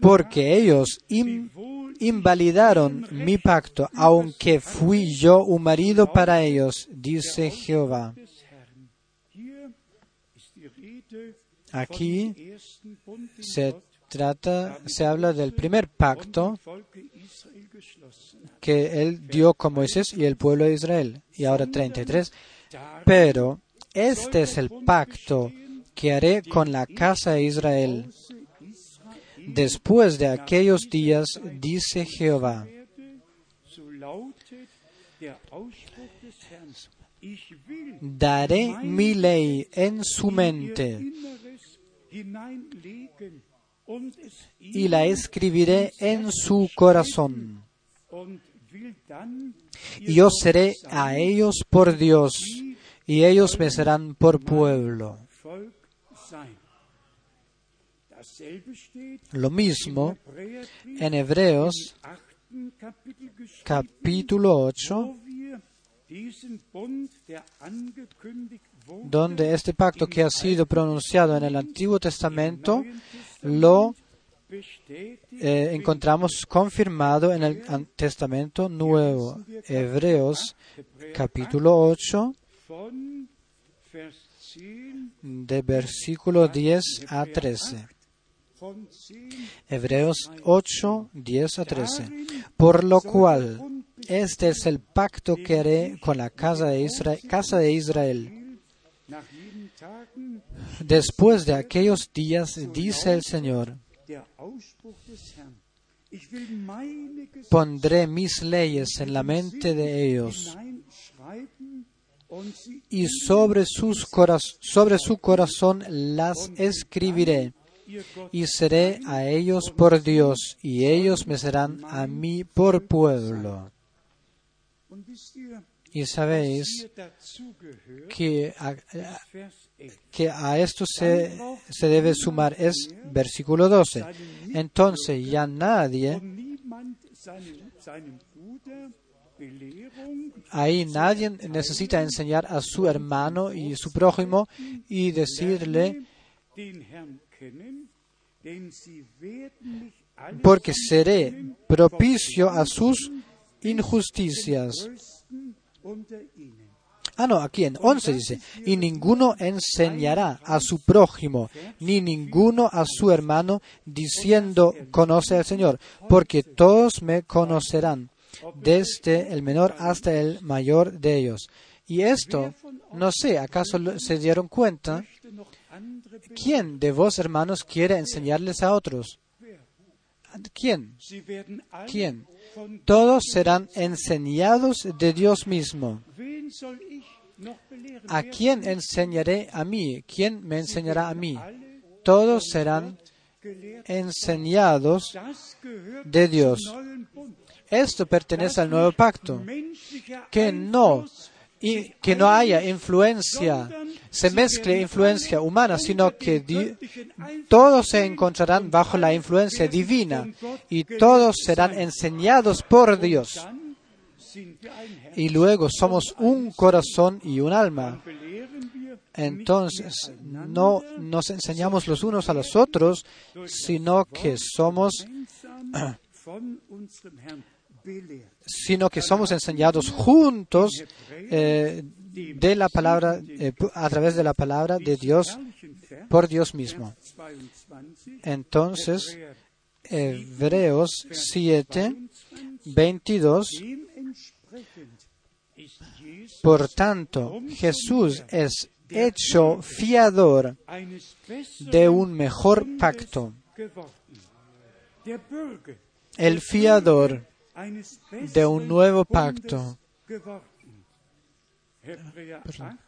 porque ellos invalidaron mi pacto, aunque fui yo un marido para ellos, dice Jehová. Aquí se trata, se habla del primer pacto que él dio con Moisés y el pueblo de Israel. Y ahora 33. Darin Pero este es el pacto que haré con la casa de Israel. Después de aquellos días, dice Jehová, daré mi ley en su mente y la escribiré en su corazón. Y yo seré a ellos por Dios, y ellos me serán por pueblo. Lo mismo en Hebreos capítulo 8, wo wir diesen Bund, der angekündigt wurde, donde este pacto que ha sido pronunciado en el Antiguo Testamento lo eh, encontramos confirmado en el Testamento Nuevo. Hebreos capítulo 8, von Vers 10 de versículo 10 a 13. Von 10 Hebreos 8, 10 a 13. Por lo cual, este es el pacto que haré con la casa de Israel, Después de aquellos días, dice el Señor, pondré mis leyes en la mente de ellos y sobre, sus sobre su corazón las escribiré y seré a ellos por Dios y ellos me serán a mí por pueblo. Y sabéis que a, a- Vers 11. que a esto se, debe sumar es versículo 12. Entonces ya nadie, ahí nadie necesita enseñar a su hermano y su prójimo y decirle, porque seré propicio a sus injusticias. Ah, no, aquí en 11 dice, y ninguno enseñará a su prójimo, ni ninguno a su hermano, diciendo, conoce al Señor, porque todos me conocerán, desde el menor hasta el mayor de ellos. Y esto, no sé, ¿acaso se dieron cuenta? ¿Quién de vos, hermanos, quiere enseñarles a otros? ¿Quién? ¿Quién? Todos serán enseñados de Dios mismo. ¿A quién enseñaré a mí? ¿Quién me enseñará a mí? Todos serán enseñados de Dios. Esto pertenece al nuevo pacto. Que no, y que no haya influencia, se mezcle influencia humana, sino que todos se encontrarán bajo la influencia divina y todos serán enseñados por Dios. Y luego somos un corazón y un alma. Entonces, no nos enseñamos los unos a los otros, sino que somos, [CLEARS THROAT] sino que somos enseñados juntos eh, de la palabra, eh, a través de la palabra de Dios por Dios mismo. 22. Entonces, Hebreos 7, 22, Dementsprechend ist Jesus por tanto, Jesús es hecho fiador de un mejor pacto. El fiador de un nuevo pacto. geworden. Hebräer 8,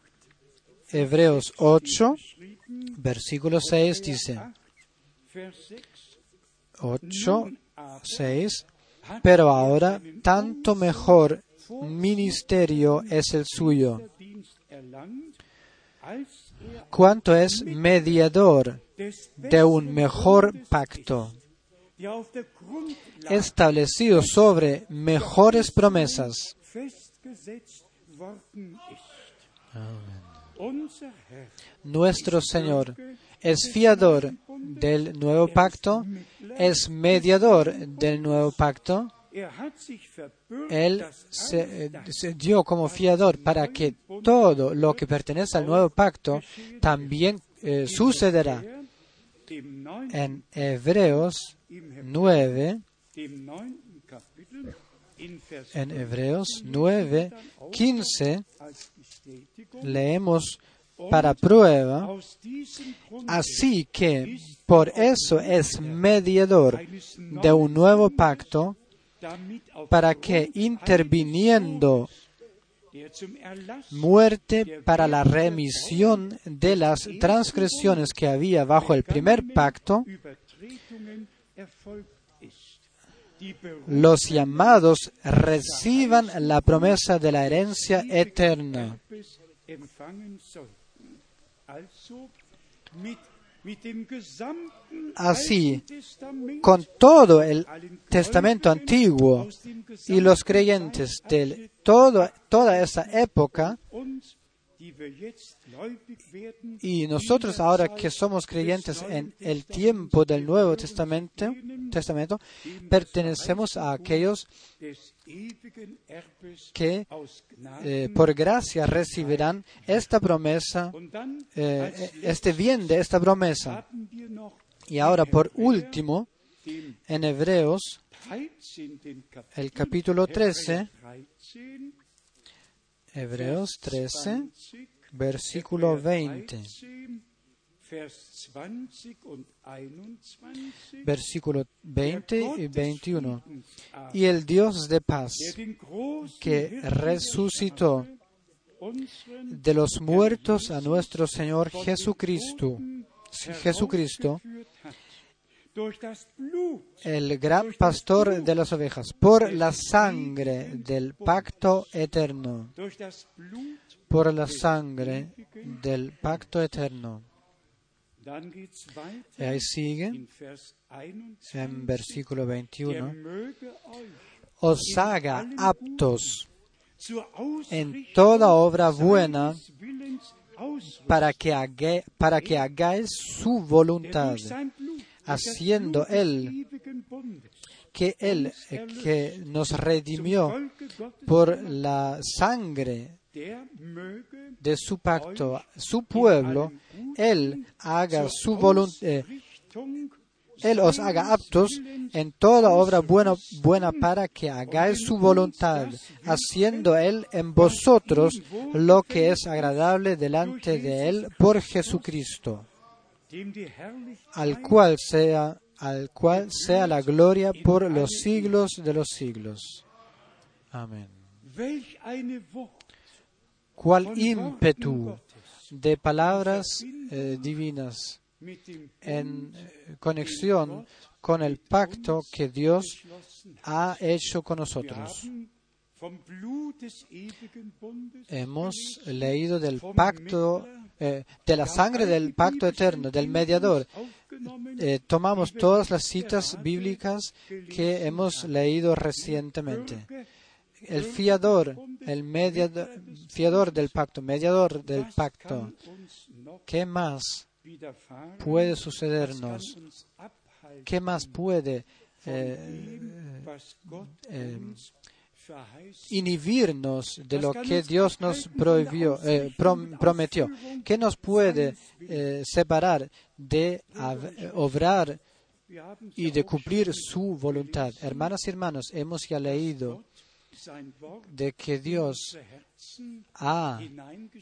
Hebreos 8, geschrieben, versículo 6 dice, 8, Vers 6. 8, 6, pero ahora tanto mejor ministerio es el suyo, cuanto es mediador de un mejor pacto, establecido sobre mejores promesas. Nuestro Señor es fiador del nuevo pacto, es mediador del nuevo pacto. Él se, eh, se dio como fiador para que todo lo que pertenece al nuevo pacto también eh, sucederá. En Hebreos im Hebräer, 9, en Hebreos 9, 15, als Bestätigung leemos para prueba, así que por eso es mediador de un nuevo pacto, para que interviniendo muerte para la remisión de las transgresiones que había bajo el primer pacto, los llamados reciban la promesa de la herencia eterna. Así, Con todo el Testamento antiguo y los creyentes de toda esa época, y nosotros ahora que somos creyentes en el tiempo del Nuevo Testamento, Testamento pertenecemos a aquellos que eh, por gracia recibirán esta promesa, eh, als este bien de esta promesa. Y ahora, por último, en Hebreos, 13. Kapitel, el capítulo 13, Hebräer 13, Hebreos 13, 20, versículo Hebräer 20. 13, Vers 20 und 21. versículo 20 Der y Gott des 21. Friedens aber, Y el Dios de paz, que resucitó de los muertos a nuestro Señor Jesucristo, Jesucristo, el gran pastor de las ovejas, por la sangre del pacto eterno, por la sangre del pacto eterno. Y ahí sigue in Vers 21. en versículo Der 21, möge euch os haga aptos en toda obra buena para que, haga- para que hagáis su voluntad, haciendo Él que Él eh, que nos redimió por la sangre de su pacto, su pueblo, Él haga su voluntad, Ausrichtung Él os haga aptos en toda obra buena, buena para que hagáis su voluntad, haciendo Él en vosotros lo que es agradable delante de Él por Jesucristo, al cual sea, al cual sea la gloria por los siglos de los siglos. Amén. Cuál ímpetu de palabras eh, divinas en eh, conexión con el pacto que Dios ha hecho con nosotros. Hemos leído del pacto, eh, de la sangre del pacto eterno, del mediador. Eh, tomamos todas las citas bíblicas que hemos leído recientemente. El fiador, el mediador, fiador del pacto, mediador del pacto. ¿Qué más puede sucedernos? ¿Qué más puede von eh, inhibirnos de lo que Dios nos prohibió, eh, prom- prometió? ¿Qué nos puede eh, separar de obrar y de cumplir su voluntad? Hermanas y hermanos, hemos ya leído de que Dios ha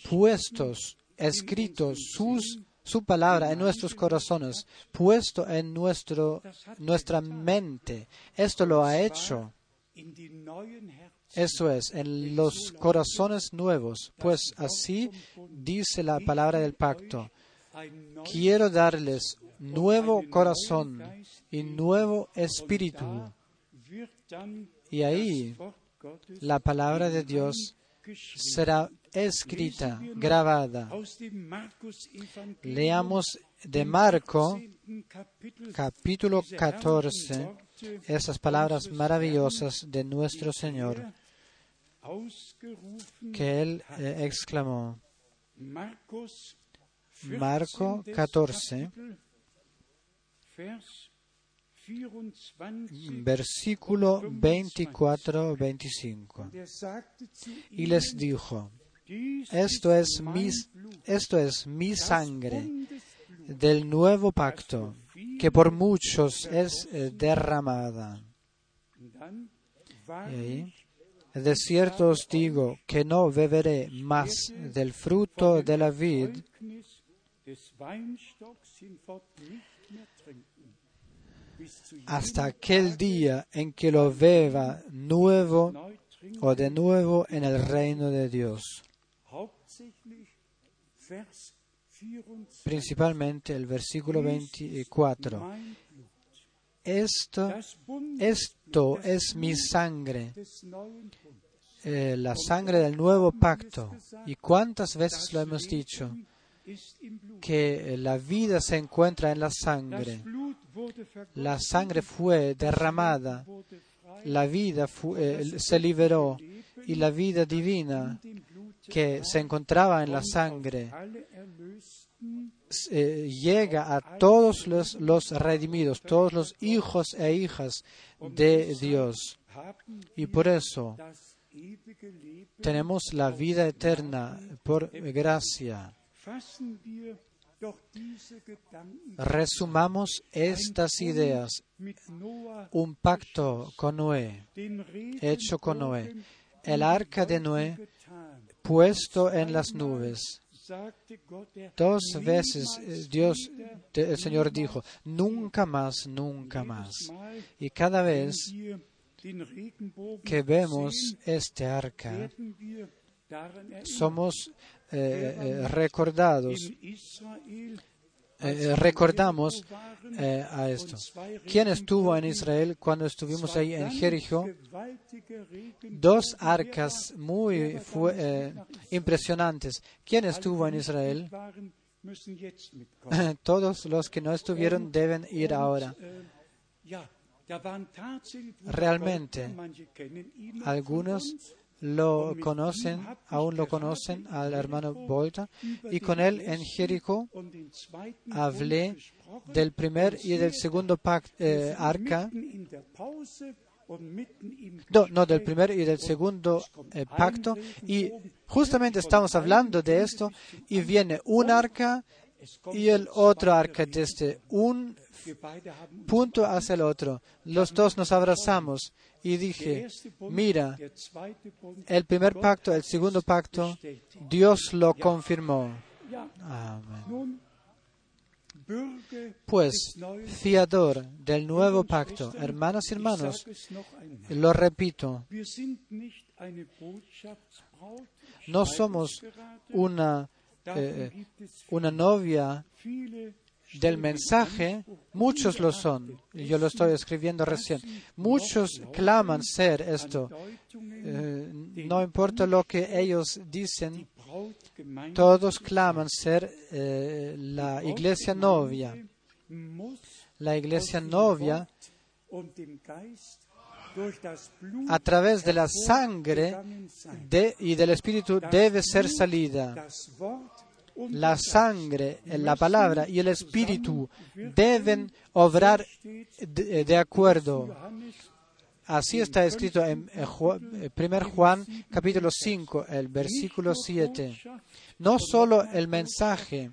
puestos, escrito sus, su palabra en nuestros corazones, puesto en nuestro, nuestra mente. Esto lo ha hecho. Eso es, en los corazones nuevos, pues así dice la palabra del pacto. Quiero darles nuevo corazón y nuevo espíritu. Y ahí la palabra de Dios será escrita, grabada. Leamos de Marco 10. Kapitel capítulo diese 14 herrlichen Worte esas palabras maravillosas de nuestro Señor que Él eh, exclamó. Marco 14, 14, Kapitel, Vers 24, versículo 24-25. der sagte zu Y les dijo, esto es esto es mi sangre del nuevo pacto, que por muchos es eh, derramada. Y De cierto os digo que no beberé más del fruto de la vid hasta aquel día en que lo beba nuevo o de nuevo en el reino de Dios. Hauptsächlich Vers 24. Principalmente el versículo 24. Mein Blut, Esto, esto es mi sangre, eh, la sangre del nuevo pacto. ¿Y cuántas veces lo hemos dicho? Que eh, la vida se encuentra en la sangre. La sangre fue derramada, la vida fu- eh, se liberó y la vida divina que se encontraba en la sangre eh, llega a todos los, los redimidos, todos los hijos e hijas de Dios. Y por eso tenemos la vida eterna por gracia. Resumamos estas ideas. Un pacto con Noé, hecho con Noé. El arca de Noé. Puesto en las nubes. Dos veces eh, Dios, el Señor dijo, nunca más, nunca más. Y cada vez que vemos este arca, somos eh, eh, recordados, eh, recordamos eh, a esto. ¿Quién estuvo en Israel cuando estuvimos ahí en Jericó? Dos arcas muy eh, impresionantes. ¿Quién estuvo en Israel? [LAUGHS] Todos los que no estuvieron deben ir ahora. Realmente, Algunos lo conocen, aún lo conocen al hermano Bolta, y con él en Jericó hablé del primer y del segundo pac- eh, arca, no, no, del primer y del segundo eh, pacto, y justamente estamos hablando de esto, y viene un arca y el otro arca desde un punto hacia el otro. Los dos nos abrazamos y dije, mira, el primer pacto, el segundo pacto, Dios lo confirmó. Amén. Pues, fiador del nuevo pacto, hermanas y hermanos, lo repito, no somos una, eh, una novia del mensaje, muchos lo son, yo lo estoy escribiendo recién, muchos claman ser esto, Eh, no importa lo que ellos dicen, todos claman ser eh, la iglesia novia. La iglesia novia, a través de la sangre de- y del Espíritu, debe ser salida. La sangre, la palabra y el Espíritu deben obrar de, de acuerdo. Así está escrito en 1 Juan capítulo 5, el versículo 7. No solo el mensaje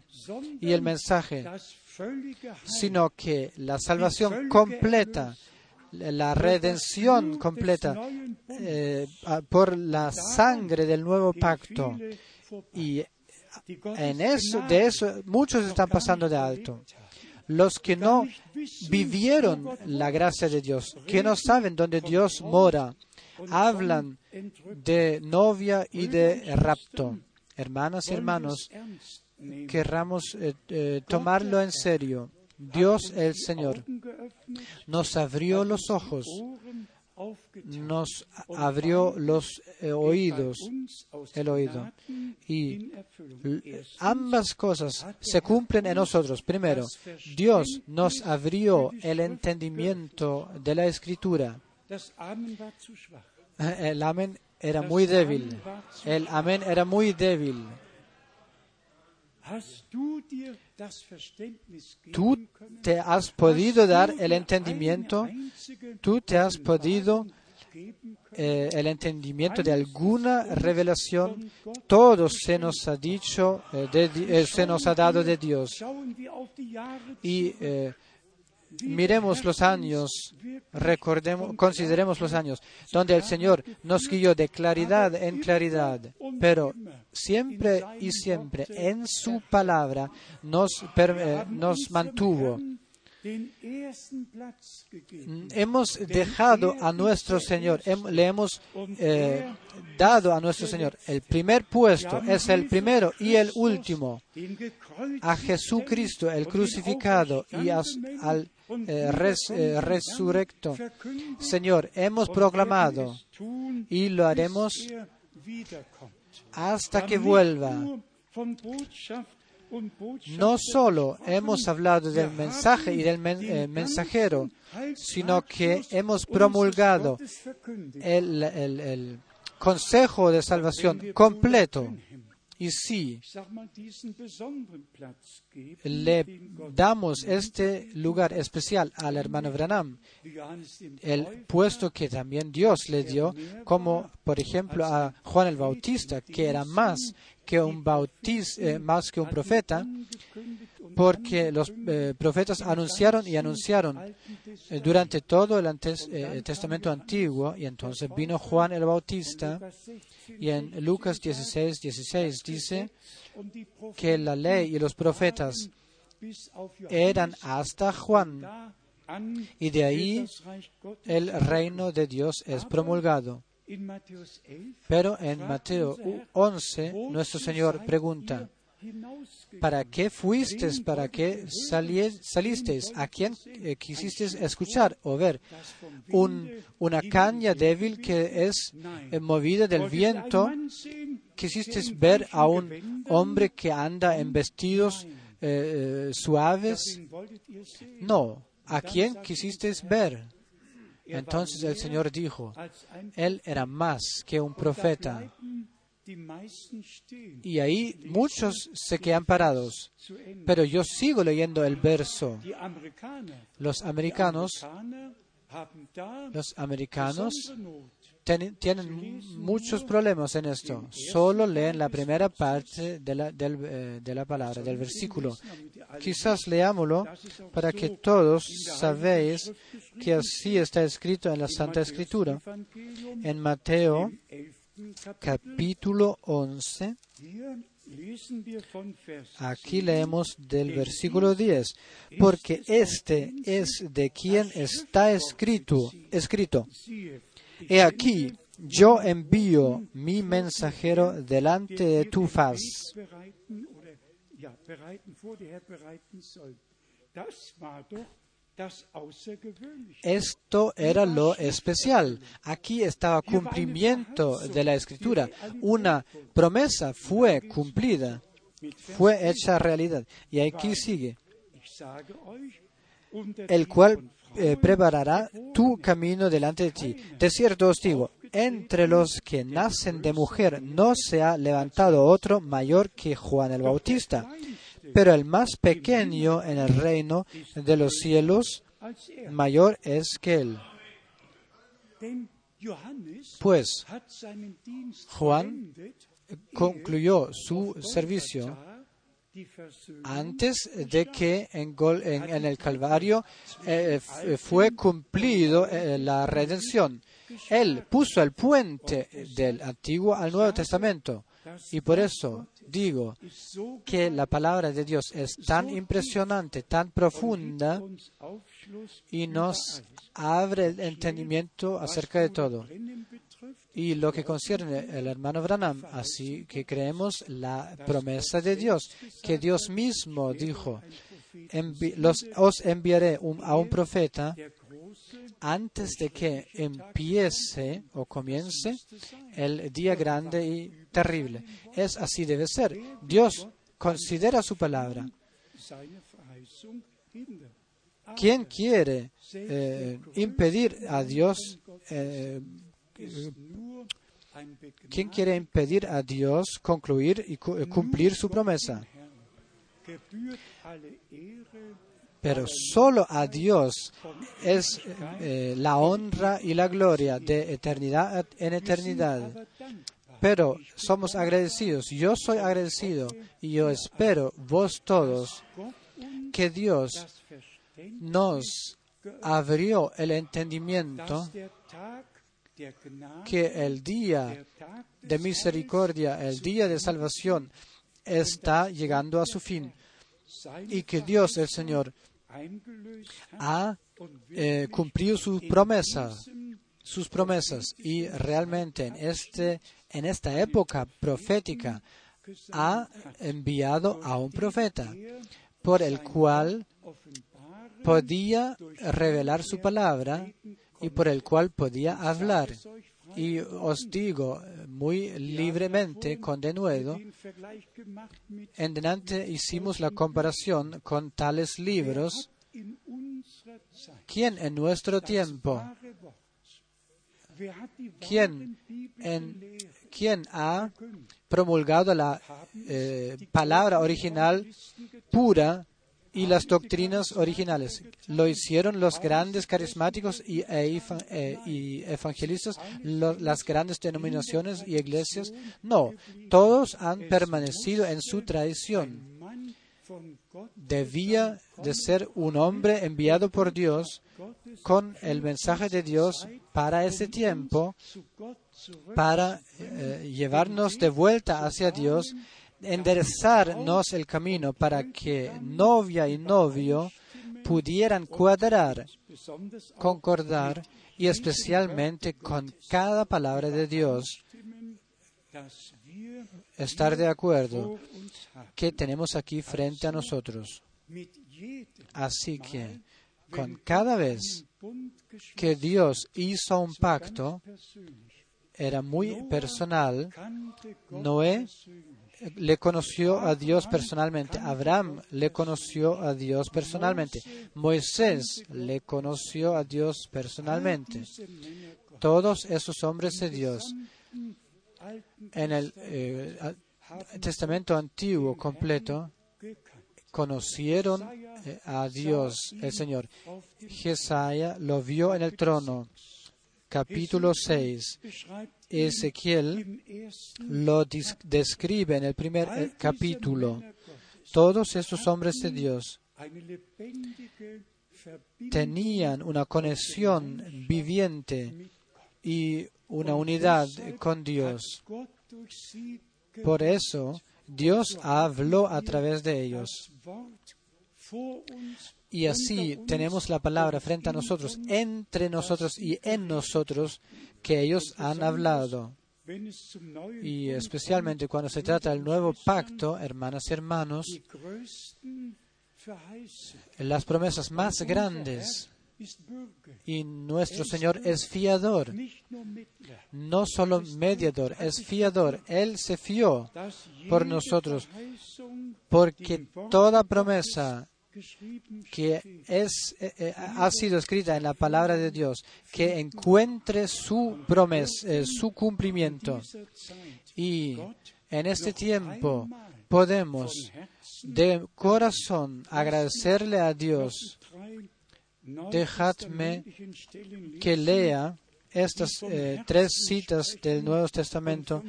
y el mensaje, sino que la salvación completa, la redención completa eh, por la sangre del nuevo pacto. Y en eso, de eso muchos están pasando de alto. Los que no vivieron la gracia de Dios, que no saben dónde Dios mora, hablan de novia y de rapto. Hermanas y hermanos, querramos eh, eh, tomarlo en serio. Dios el Señor nos abrió los ojos, nos abrió los eh, oídos, el oído. Y ambas cosas se cumplen en nosotros. Primero, Dios nos abrió el entendimiento de la escritura. [LAUGHS] El amén era muy débil. El amén era muy débil. Tú te has podido dar el entendimiento, tú te has podido eh, el entendimiento de alguna revelación, todo se nos ha dicho, eh, de eh, se nos ha dado de Dios. Y eh, miremos los años, recordemos, consideremos los años, donde el Señor nos guió de claridad en claridad, pero siempre y siempre en su palabra nos, eh, nos mantuvo. Hemos dejado a nuestro Señor, le hemos eh, dado a nuestro Señor el primer puesto, es el primero y el último, a Jesucristo, el crucificado y al eh, eh, resurrecto. Señor, hemos proclamado y lo haremos hasta que vuelva. No solo hemos hablado del mensaje y del eh, mensajero, sino que hemos promulgado el consejo de salvación completo y si le damos este lugar especial al hermano Branham, el puesto que también Dios le dio, como por ejemplo a Juan el Bautista, que era más que un bautiz, eh, más que un profeta, porque los eh, profetas anunciaron y anunciaron eh, durante todo el, Testamento Antiguo, y entonces vino Juan el Bautista, y en Lucas 16, 16 dice que la ley y los profetas eran hasta Juan, y de ahí el reino de Dios es promulgado. Pero en Mateo 11, nuestro Señor pregunta, ¿para qué fuisteis? ¿Para qué salisteis? ¿A quién eh, escuchar o ver? ¿Una caña débil que es eh, movida del viento? ¿Quisisteis ver a un hombre que anda en vestidos eh, suaves? No. ¿A quién quisisteis ver? Entonces el Señor dijo, Él era más que un profeta. Y ahí muchos se quedan parados. Pero yo sigo leyendo el verso. Los americanos, los americanos tienen muchos problemas en esto. Solo leen la primera parte de la, eh, de la palabra, del versículo. Quizás leámoslo para que todos sabéis que así está escrito en la Santa Escritura. En Mateo capítulo 11, Aquí leemos del versículo 10, porque este es de quien está escrito, escrito, He aquí, yo envío mi mensajero delante de tu faz. Esto era lo especial. Aquí estaba cumplimiento de la escritura. Una promesa fue cumplida, fue hecha realidad. Y aquí sigue. El cual eh, preparará tu camino delante de ti. De cierto os digo, entre los que nacen de mujer no se ha levantado otro mayor que Juan el Bautista, pero el más pequeño en el reino de los cielos mayor es que él. Pues Juan concluyó su servicio antes de que en, el Calvario eh, eh, fue cumplido eh, la redención. Él puso el puente del Antiguo al Nuevo Testamento. Y por eso digo que la palabra de Dios es tan impresionante, tan profunda y nos abre el entendimiento acerca de todo. Y lo que concierne el hermano Branham, así que creemos la promesa de Dios, que Dios mismo dijo, os enviaré a un profeta antes de que empiece o comience el día grande y terrible. Es así debe ser. Dios considera su palabra. ¿Quién quiere eh, impedir a Dios eh, ¿Quién quiere impedir a Dios concluir y cumplir su promesa? Pero solo a Dios es eh, la honra y la gloria de eternidad en eternidad. Pero somos agradecidos. Yo soy agradecido y yo espero, vos todos, que Dios nos abrió el entendimiento que el día de misericordia, el día de salvación, está llegando a su fin y que Dios, el Señor, ha eh, cumplido su promesa, sus promesas y realmente en este en esta época profética ha enviado a un profeta por el cual podía revelar su palabra y por el cual podía hablar. Y os digo muy libremente, con denuedo, en delante hicimos la comparación con tales libros. ¿Quién en nuestro tiempo? ¿Quién, quién ha promulgado la eh, palabra original pura y las doctrinas originales. Lo hicieron los grandes carismáticos y, e, e, evangelistas, las grandes denominaciones y iglesias. No, todos han permanecido en su tradición. Debía de ser un hombre enviado por Dios con el mensaje de Dios para ese tiempo, para eh, llevarnos de vuelta hacia Dios enderezarnos el camino para que novia y novio pudieran cuadrar, concordar y especialmente con cada palabra de Dios estar de acuerdo que tenemos aquí frente a nosotros. Así que con cada vez que Dios hizo un pacto, era muy personal, Noé le conoció a Dios personalmente. Abraham le conoció a Dios personalmente. Moisés le conoció a Dios personalmente. Todos esos hombres de Dios en el eh, Testamento Antiguo completo conocieron eh, a Dios, el Señor. Jesaja lo vio en el trono. Capítulo 6. Ezequiel lo describe en el primer eh, capítulo. Todos estos hombres de Dios tenían una conexión viviente y una unidad con Dios. Por eso Dios habló a través de ellos. Y así tenemos la palabra frente a nosotros, entre nosotros y en nosotros, que ellos han hablado. Y especialmente cuando se trata del nuevo pacto, hermanas y hermanos, las promesas más grandes y nuestro Señor es fiador, no solo mediador, es fiador. Él se fió por nosotros, porque toda promesa que es, eh, eh, ha sido escrita en la palabra de Dios, que encuentre su promesa, eh, su cumplimiento. Y en este tiempo podemos de corazón agradecerle a Dios. Dejadme que lea estas tres citas del Nuevo Testamento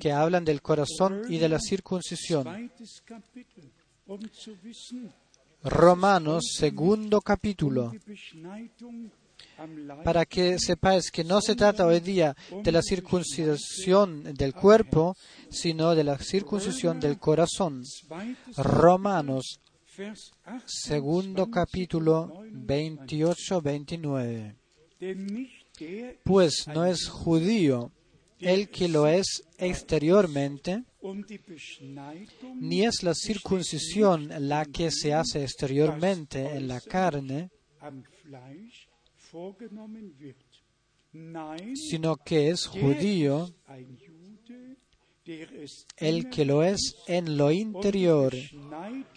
que hablan del corazón y de la circuncisión. Romanos segundo capítulo, para que sepáis que no se trata hoy día de la circuncisión del cuerpo, sino de la circuncisión del corazón. Romanos segundo capítulo 28-29. Pues no es judío el que lo es exteriormente, ni es la circuncisión la que se hace exteriormente en la carne, sino que es judío el que lo es en lo interior,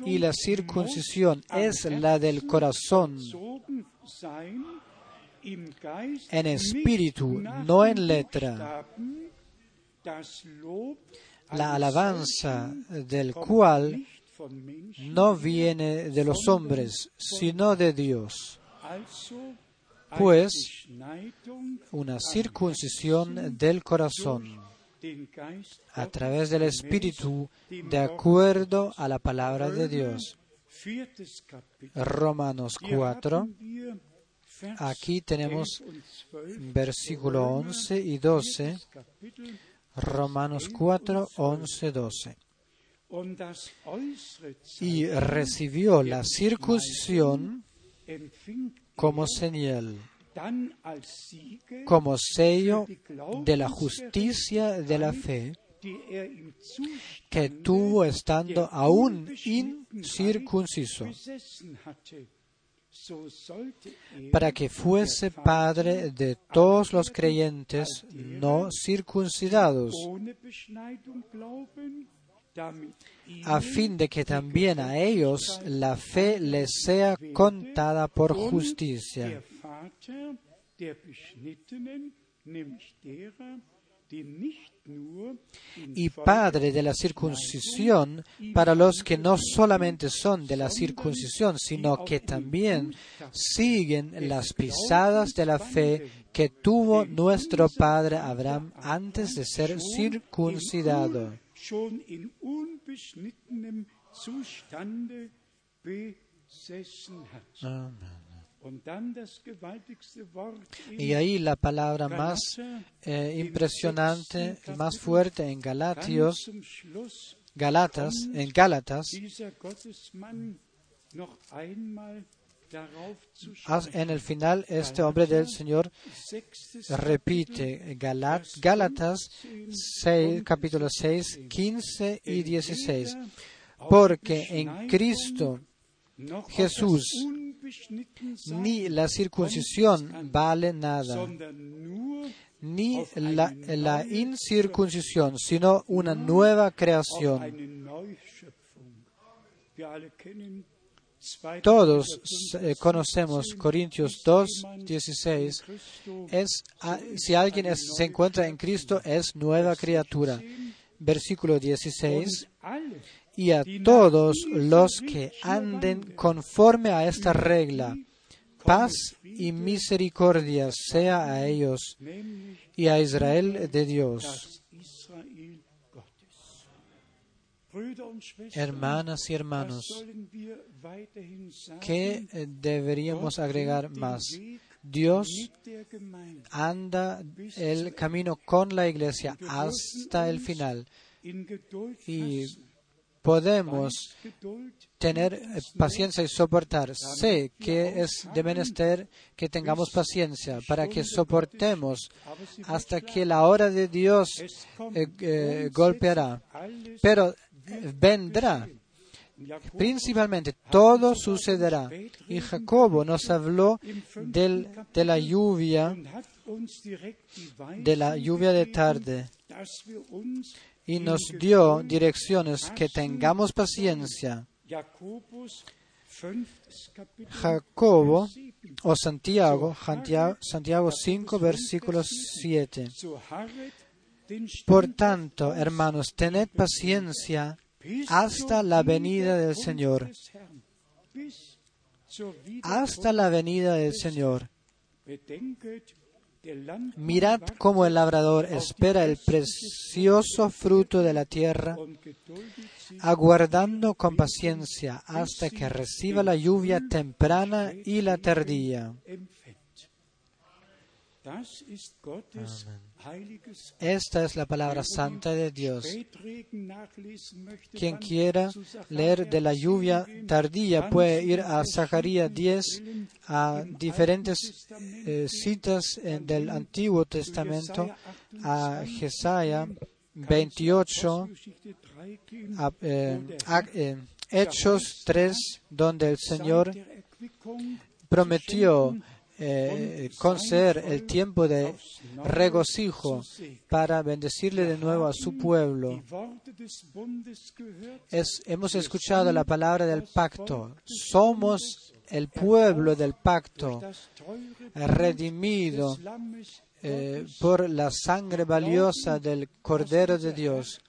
y la circuncisión es la del corazón, en espíritu, no en letra la alabanza del cual no viene de los hombres, sino de Dios. Pues una circuncisión del corazón a través del Espíritu de acuerdo a la palabra de Dios. Romanos Hier 4. haben wir Vers Aquí tenemos 11 und 12. versículo 11 y 12. Romanos 4, 11, 12. Und das äußere Y recibió la circuncisión como señal, como sello de la justicia de la fe er que tuvo estando aún incircunciso, para que fuese Padre de todos los creyentes no circuncidados, a fin de que también a ellos la fe les sea contada por justicia. Y padre de la circuncisión para los que no solamente son de la circuncisión, sino que también siguen las pisadas de la fe que tuvo nuestro padre Abraham antes de ser circuncidado. schon Y ahí la palabra más eh, impresionante, más fuerte en Galatios, Galatas, en Gálatas, sprechen. en el final este hombre del Señor repite Gálatas 6, capítulo 6, 15 y 16. Porque en Cristo Jesús ni la circuncisión vale nada, ni la, la incircuncisión, sino una nueva creación. eine Neuschöpfung. Wir alle kennen 2. Todos Korinther 5, conocemos 16, Corintios ist 2, jemand 16. in Christo, Es, ah, si alguien es- se encuentra en Cristo, es nueva criatura. Versículo 16. Y a todos los que anden conforme a esta regla. Paz y misericordia sea a ellos y a Israel de Dios. Hermanas y hermanos? ¿qué eh, deberíamos agregar más? Dios anda el camino con la iglesia hasta el final y podemos tener eh, paciencia y soportar. Sé que es de menester que tengamos paciencia para que soportemos hasta que la hora de Dios eh, eh, golpeará. Pero vendrá. Principalmente todo sucederá. Y Jacobo nos habló de la lluvia, de la lluvia de tarde, y nos dio direcciones que tengamos paciencia. Jakobus 5. Kapitel Jacobo Vers 7. o Santiago, Santiago, Santiago 5, versículo 7. So harret den Por tanto, hermanos, tened paciencia hasta la venida del Señor. Hasta la venida del Señor. Mirad cómo el labrador espera el precioso fruto de la tierra, aguardando con paciencia hasta que reciba la lluvia temprana y la tardía. Esta es la palabra santa de Dios. Quien quiera leer de la 10 lluvia tardía puede ir a Zacarías 10, verschiedenen a diferentes eh, citas del Antiguo Testamento, a Jesaja 28, Geschichte 3 gehen, a, eh, a- eh, Hechos 3, donde el Señor prometió eh, conceder el tiempo de regocijo para bendecirle de nuevo a su pueblo. Hemos escuchado la palabra del pacto. Somos el pueblo del pacto, redimido eh, por la sangre valiosa del Cordero de Dios.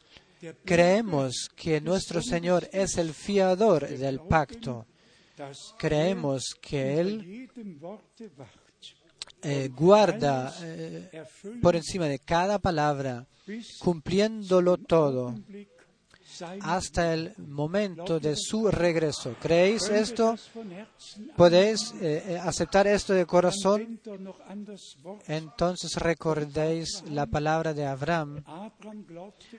Creemos que nuestro Señor es el fiador del pacto. Creemos que Él eh, guarda eh, por encima de cada palabra, cumpliéndolo todo hasta el momento de su regreso. ¿Creéis esto? ¿Podéis eh, aceptar esto de corazón? Entonces recordéis la palabra de Abraham.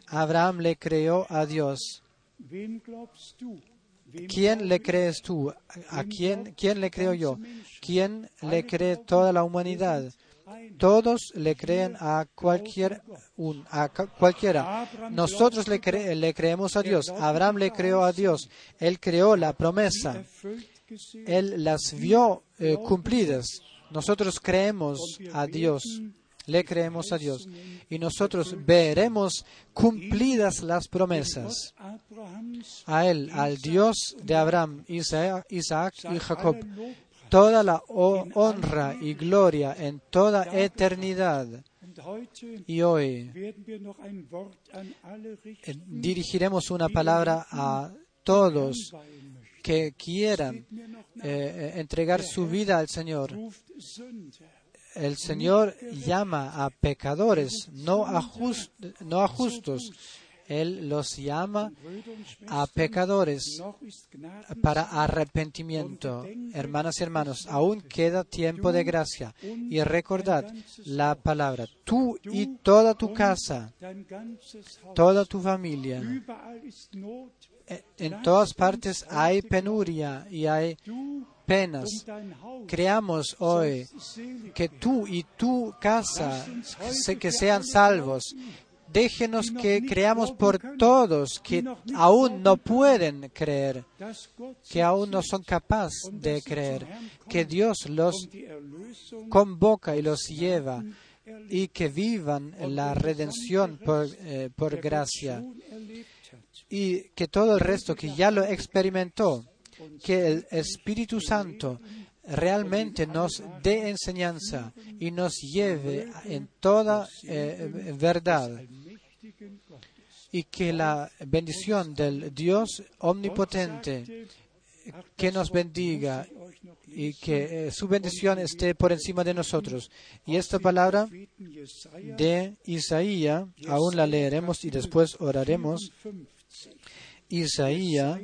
Abraham le creó a Dios. ¿Quién le crees tú? ¿A quién, quién le creo yo? ¿Quién le cree toda la humanidad? Todos le creen a, cualquier, a cualquiera. Nosotros le, le creemos a Dios. Abraham le creó a Dios. Él creó la promesa. Él las vio eh, cumplidas. Nosotros creemos a Dios. Le creemos a Dios. Y nosotros veremos cumplidas las promesas. A Él, al Dios de Abraham, Isaac y Jacob, toda la honra y gloria en toda eternidad. Y hoy dirigiremos una palabra a todos que quieran eh, eh, entregar su vida al Señor. El Señor llama a pecadores, no a, justos. Él los llama a pecadores para arrepentimiento. Hermanas y hermanos, aún queda tiempo de gracia. Y recordad la palabra, tú y toda tu casa, toda tu familia. En todas partes hay penuria y hay penas. Creamos hoy que tú y tu casa que sean salvos déjenos que creamos por todos que aún no pueden creer, que aún no son capaces de creer, que Dios los convoca y los lleva y que vivan la redención por, eh, por gracia y que todo el resto que ya lo experimentó, que el Espíritu Santo realmente nos dé enseñanza y nos lleve en toda eh, verdad y que la bendición del Dios omnipotente que nos bendiga y que eh, su bendición esté por encima de nosotros. Y esta palabra de Isaías, aún la leeremos y después oraremos. Isaías,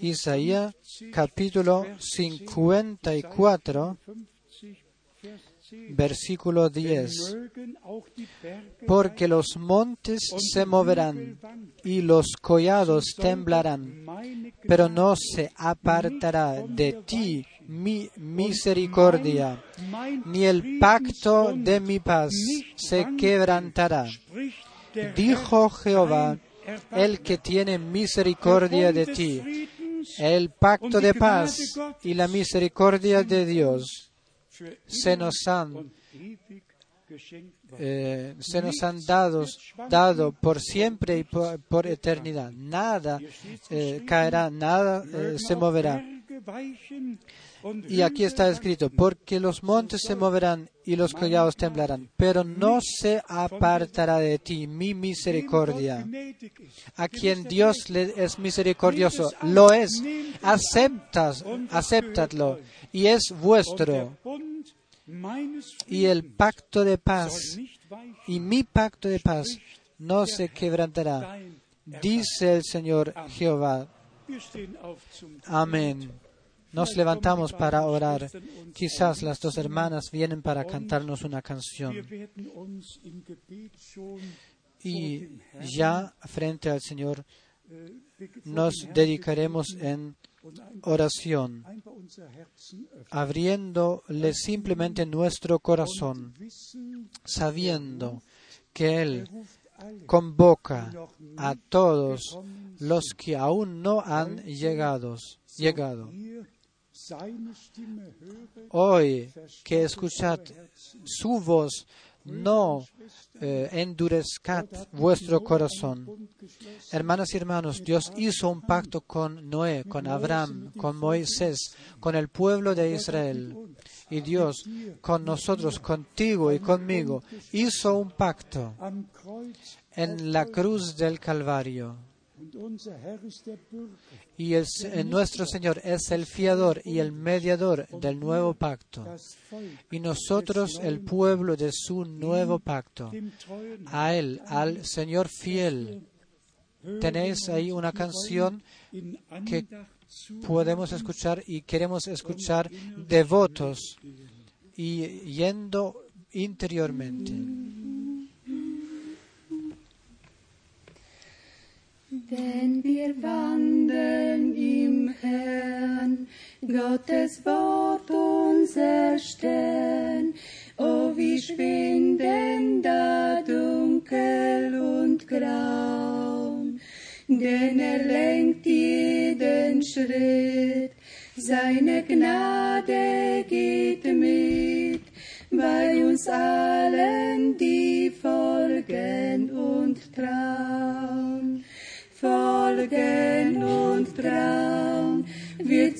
Isaías capítulo 54 versículo 10. Porque los montes se moverán y los collados temblarán, pero no se apartará de ti mi misericordia, ni el pacto de mi paz se quebrantará. Dijo Jehová, el que tiene misericordia de ti, el pacto de paz y la misericordia de Dios se nos han eh, se nos han dado, dado por siempre y por, eternidad. Nada eh, caerá, nada eh, se moverá. Y aquí está escrito, porque los montes se moverán y los collados temblarán, pero no se apartará de ti mi misericordia. A quien Dios es misericordioso, lo es. Aceptas, aceptadlo y es vuestro. Y el pacto de paz y mi pacto de paz no se quebrantará, dice el Señor Jehová. Amén. Nos levantamos para orar. Quizás las dos hermanas vienen para cantarnos una canción. Y ya frente al Señor nos dedicaremos en oración, abriéndole simplemente nuestro corazón, sabiendo que Él convoca a todos los que aún no han llegado. llegado. Hoy que escuchad su voz, no eh, endurezcad vuestro corazón. Hermanas y hermanos, Dios hizo un pacto con Noé, con Abraham, con Moisés, con el pueblo de Israel. Y Dios con nosotros, contigo y conmigo, hizo un pacto en la cruz del Calvario. Y el, nuestro Señor es el fiador y el mediador del nuevo pacto. Y nosotros el pueblo de su nuevo pacto. A Él, al Señor fiel. Tenéis ahí una canción que podemos escuchar y queremos escuchar devotos y yendo interiormente. Denn wir wandeln im Herrn, Gottes Wort unser Stern. Oh, wie schwinden da dunkel und grau. Denn er lenkt jeden Schritt, seine Gnade geht mit bei uns allen, die folgen und trauen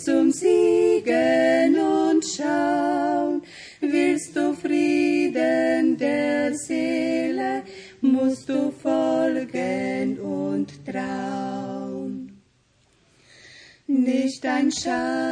wird zum Siegen und schauen. Willst du Frieden der Seele, musst du folgen und trauen. Nicht ein Schatten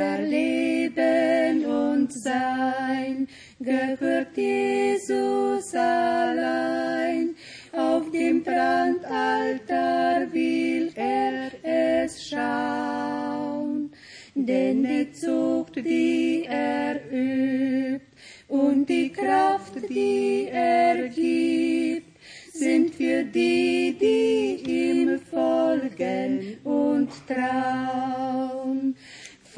Unser Leben und Sein gehört Jesus allein. Auf dem Brandaltar will er es schauen. Denn die Zucht, die er übt, und die Kraft, die er gibt, sind für die, die ihm folgen und trauen.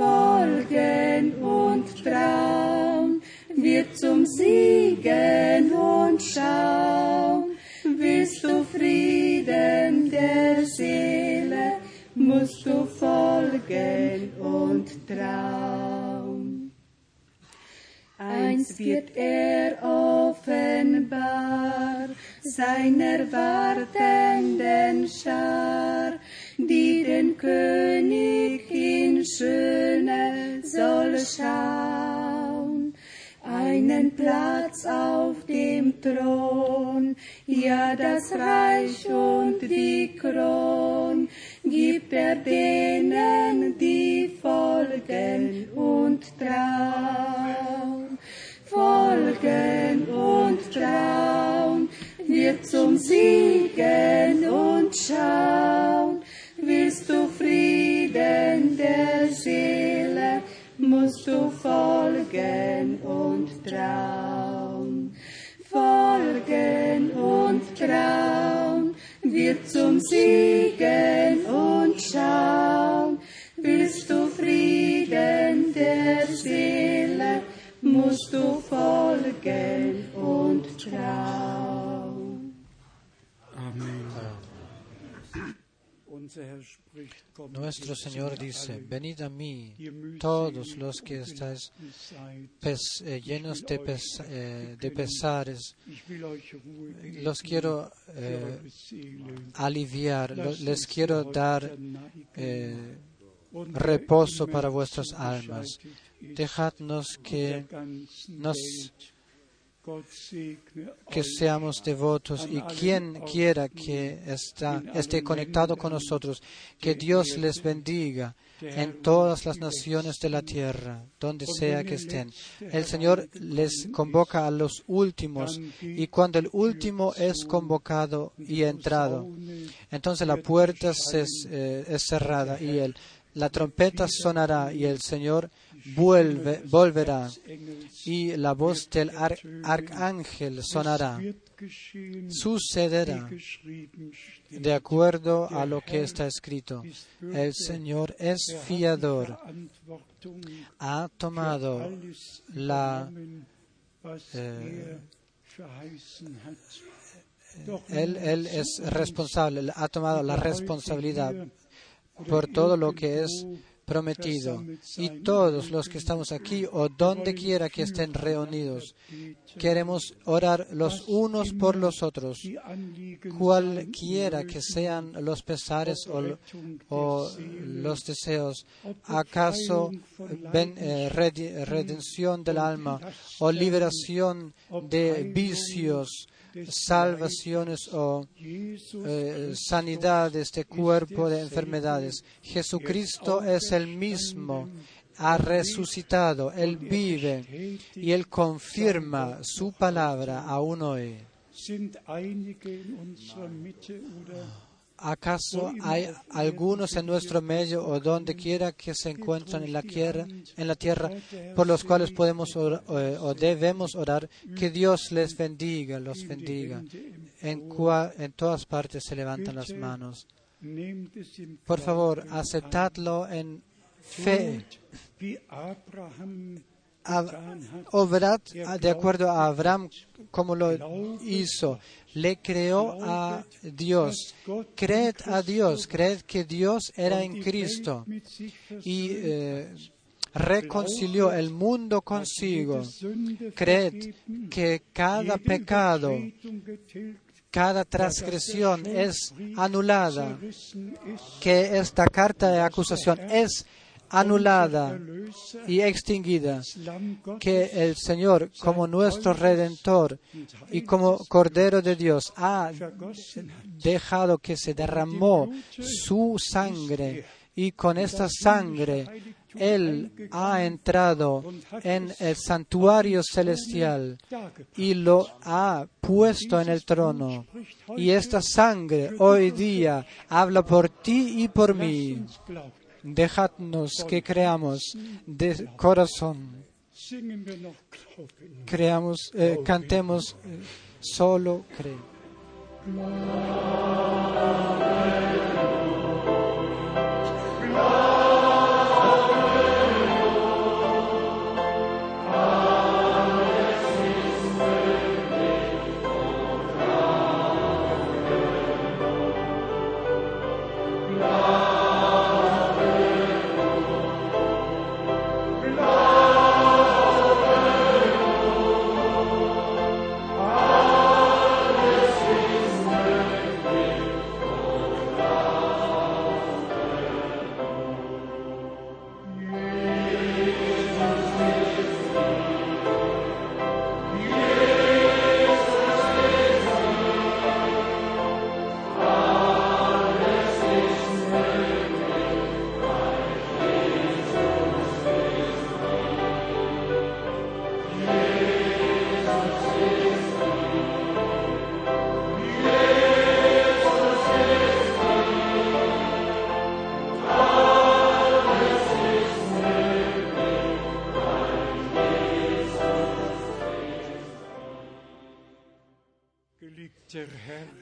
Folgen und trauen, wird zum Siegen und schauen. Willst du Frieden der Seele, musst du folgen und trauen. Eins wird er offenbar seiner wartenden Schar, die den König in Schöne soll schauen. Einen Platz auf dem Thron, ja das Reich und die Kron, gibt er denen, die folgen und trauen. Folgen und trauen, wird zum Siegen und schauen. Du folgen und trauen. Folgen und trauen, wird zum Siegen und schauen. Willst du Frieden der Seele, musst du folgen und trauen. Nuestro Señor dice, venid a mí todos los que estáis pes- eh, llenos de, pes- eh, de pesares, los quiero eh, aliviar, les quiero dar reposo para vuestras almas. Dejadnos que nos que seamos devotos y quien quiera que está, esté conectado con nosotros, que Dios les bendiga en todas las naciones de la tierra, donde sea que estén. El Señor les convoca a los últimos y cuando el último es convocado y entrado, entonces la puerta se, eh, es cerrada y el, la trompeta sonará y el Señor volverá y la voz del ar- arcángel sonará. Sucederá de acuerdo a lo que está escrito. El Señor es fiador. Ha tomado la eh, él, es responsable, ha tomado la responsabilidad por todo lo que es prometido. Y todos los que estamos aquí o donde quiera que estén reunidos, queremos orar los unos por los otros, cualquiera que sean los pesares o, los deseos, acaso eh, redención del alma o liberación de vicios, salvaciones o eh, sanidades de cuerpo, de enfermedades. Jesucristo es el mismo, ha resucitado, Él vive y Él confirma su palabra aún hoy. ¿Acaso hay algunos en nuestro medio o donde quiera que se encuentran en la tierra, en la tierra por los cuales podemos or- o debemos orar? Que Dios les bendiga, los bendiga. En, cua- en todas partes se levantan las manos. Por favor, aceptadlo en fe. Obrad de acuerdo a Abraham como lo hizo. Le creó a Dios. Creed a Dios. Creed que Dios era en Cristo. Y eh, reconcilió el mundo consigo. Creed que cada pecado, cada transgresión es anulada, que esta carta de acusación es anulada y extinguida, que el Señor, como nuestro Redentor y como Cordero de Dios, ha dejado que se derramó su sangre y con esta sangre Él ha entrado en el santuario celestial y lo ha puesto en el trono. Y esta sangre hoy día habla por ti y por mí. Dejadnos que creamos de corazón, creamos, eh, cantemos eh, solo creo.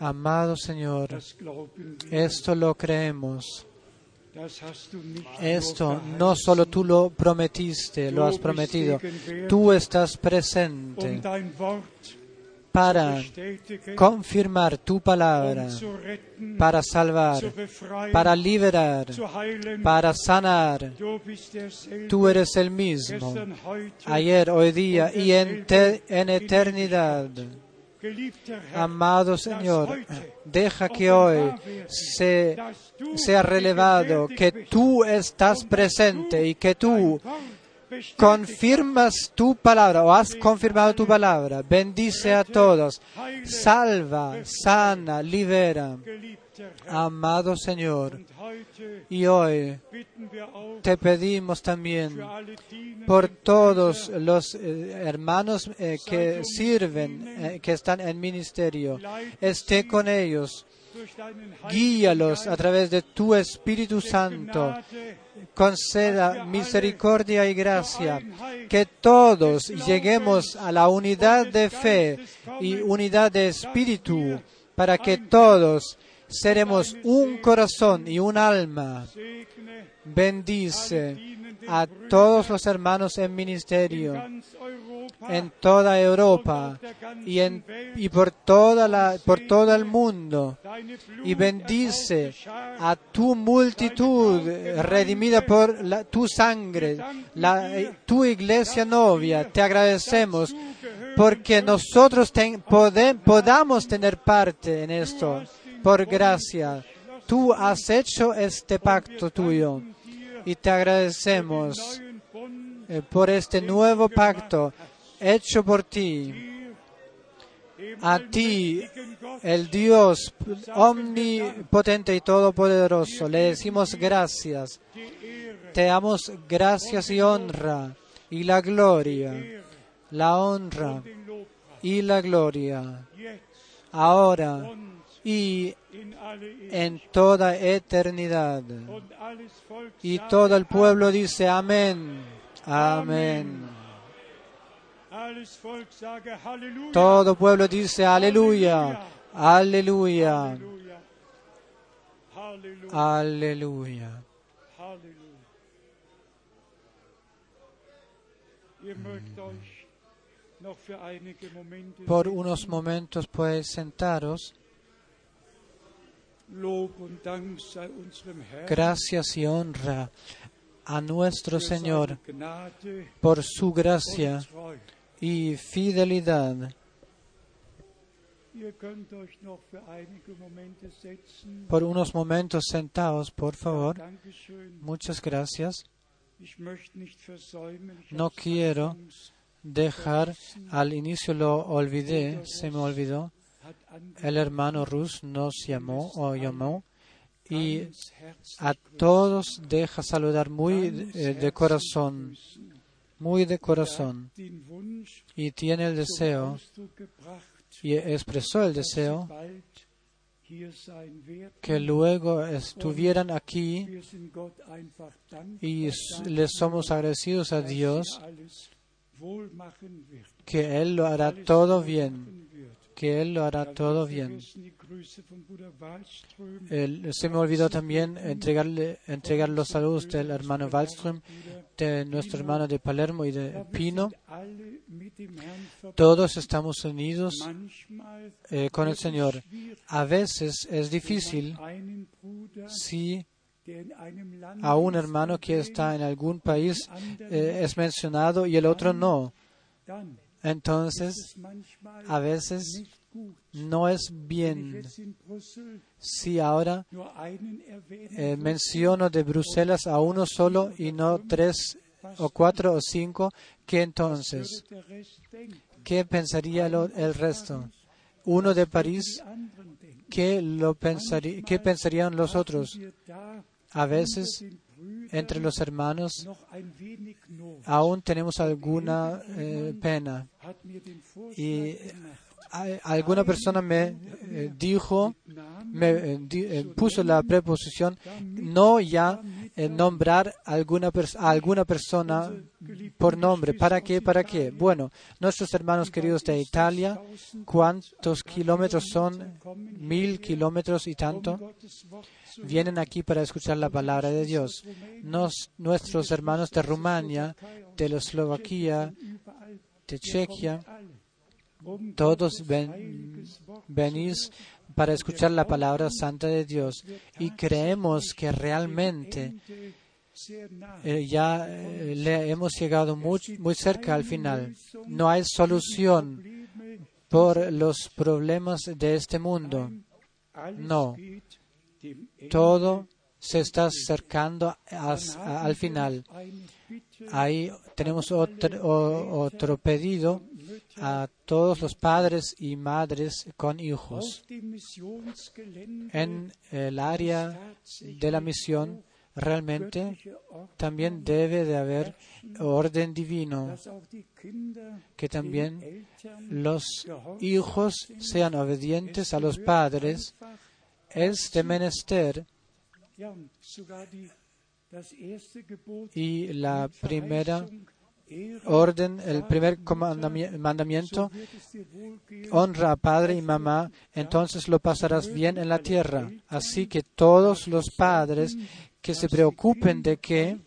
Amado Señor, esto lo creemos. Esto no solo tú lo prometiste, lo has prometido. Tú estás um presente Wort para confirmar tu palabra, para salvar, para liberar, para sanar. Tú eres el mismo, ayer, hoy día y en, en eternidad. Amado Señor, deja que hoy se, sea relevado que tú estás presente y que tú confirmas tu palabra o has confirmado tu palabra. Bendice a todos. Salva, sana, libera. Amado Señor, y hoy te pedimos también por todos los eh, hermanos eh, que sirven, eh, que están en ministerio. Esté con ellos, guíalos a través de tu Espíritu Santo. Conceda misericordia y gracia, que todos lleguemos a la unidad de fe y unidad de espíritu, para que todos seremos un corazón y un alma. Bendice a todos los hermanos en ministerio en toda Europa y, en, y por, toda la, por todo el mundo. Y bendice a tu multitud redimida por la- tu sangre, la, tu iglesia novia. Te agradecemos porque nosotros ten- pode- podamos tener parte en esto por gracia. Tú has hecho este pacto tuyo y te agradecemos eh, por este nuevo pacto hecho por ti. A ti, el Dios omnipotente y todopoderoso, le decimos gracias. Te damos gracias y honra y la gloria, la honra y la gloria, ahora y en toda eternidad. Y todo el pueblo dice amén, amén. Todo pueblo dice aleluya, aleluya, aleluya. Por unos momentos puedes sentaros. Gracias y honra a nuestro Señor por su gracia y fidelidad. Por unos momentos sentaos, por favor. Muchas gracias. No quiero Dejar, al inicio lo olvidé, se me olvidó. El hermano Rus nos llamó o llamó y a todos deja saludar muy de corazón, muy de corazón. Y tiene el deseo y expresó el deseo que luego estuvieran aquí y le somos agradecidos a Dios que Él lo hará todo bien. Que Él lo hará todo bien. se me olvidó también entregarle, entregar los saludos del hermano Wallström, de nuestro hermano de Palermo y de Pino. Todos estamos unidos eh, con el Señor. A veces es difícil si a un hermano que está en algún país eh, es mencionado y el otro no. Entonces, a veces no es bien si ahora eh, menciono de Bruselas a uno solo y no tres o cuatro o cinco, que entonces. ¿qué pensaría el resto? Uno de París. ¿qué, lo ¿qué pensarían los otros? A veces, entre los hermanos, aún tenemos alguna eh, pena. Y alguna persona me eh, dijo, me eh, puso la preposición, no ya nombrar alguna a alguna persona por nombre. ¿Para qué? ¿Para qué? Bueno, nuestros hermanos queridos de Italia, ¿cuántos kilómetros son? Mil kilómetros y tanto. Vienen aquí para escuchar la palabra de Dios. Nos- nuestros hermanos de Rumania, de la Eslovaquia, de Chequia, todos ven- venís para escuchar la palabra santa de Dios y creemos que realmente eh, ya eh, le hemos llegado muy, muy cerca al final. No hay solución por los problemas de este mundo. No. Todo se está acercando al final. Ahí tenemos otro, otro pedido a todos los padres y madres con hijos. En el área de la misión realmente también debe de haber orden divino, que también los hijos sean obedientes a los padres. Es de menester y la primera orden, el primer mandamiento, honra a padre y mamá, entonces lo pasarás bien en la tierra. Así que todos los padres que se preocupen de que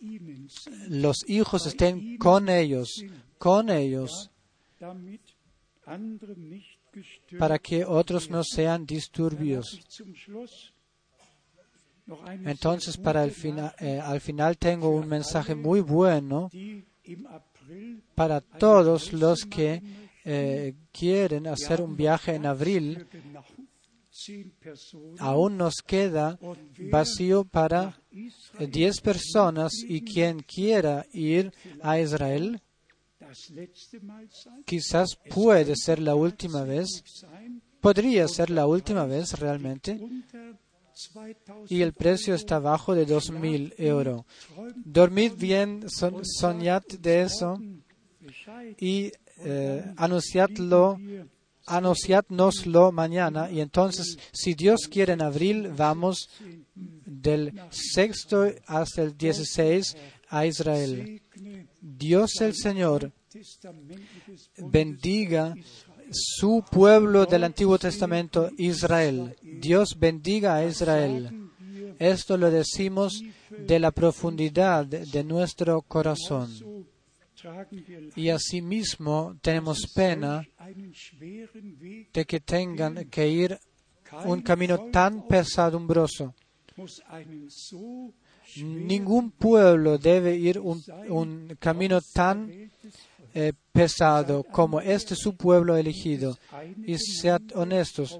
los hijos estén con ellos, con ellos, para que otros no sean disturbios. Entonces, para el fina- eh, al final tengo un mensaje muy bueno para todos los que eh, quieren hacer un viaje en abril. Aún nos queda vacío para eh, 10 personas y quien quiera ir a Israel, quizás puede ser la última vez, podría ser la última vez realmente, y el precio está bajo de 2.000 euros. Dormid bien, soñad de eso y eh, anunciadlo, anunciadnoslo mañana. Y entonces, si Dios quiere en abril, vamos del sexto hasta el 16 a Israel. Dios el Señor bendiga su pueblo del Antiguo Testamento, Israel. Dios bendiga a Israel. Esto lo decimos de la profundidad de nuestro corazón. Y asimismo tenemos pena de que tengan que ir un camino tan pesadumbroso. Ningún pueblo debe ir un camino tan eh, pesado como este su pueblo elegido. Y sean honestos,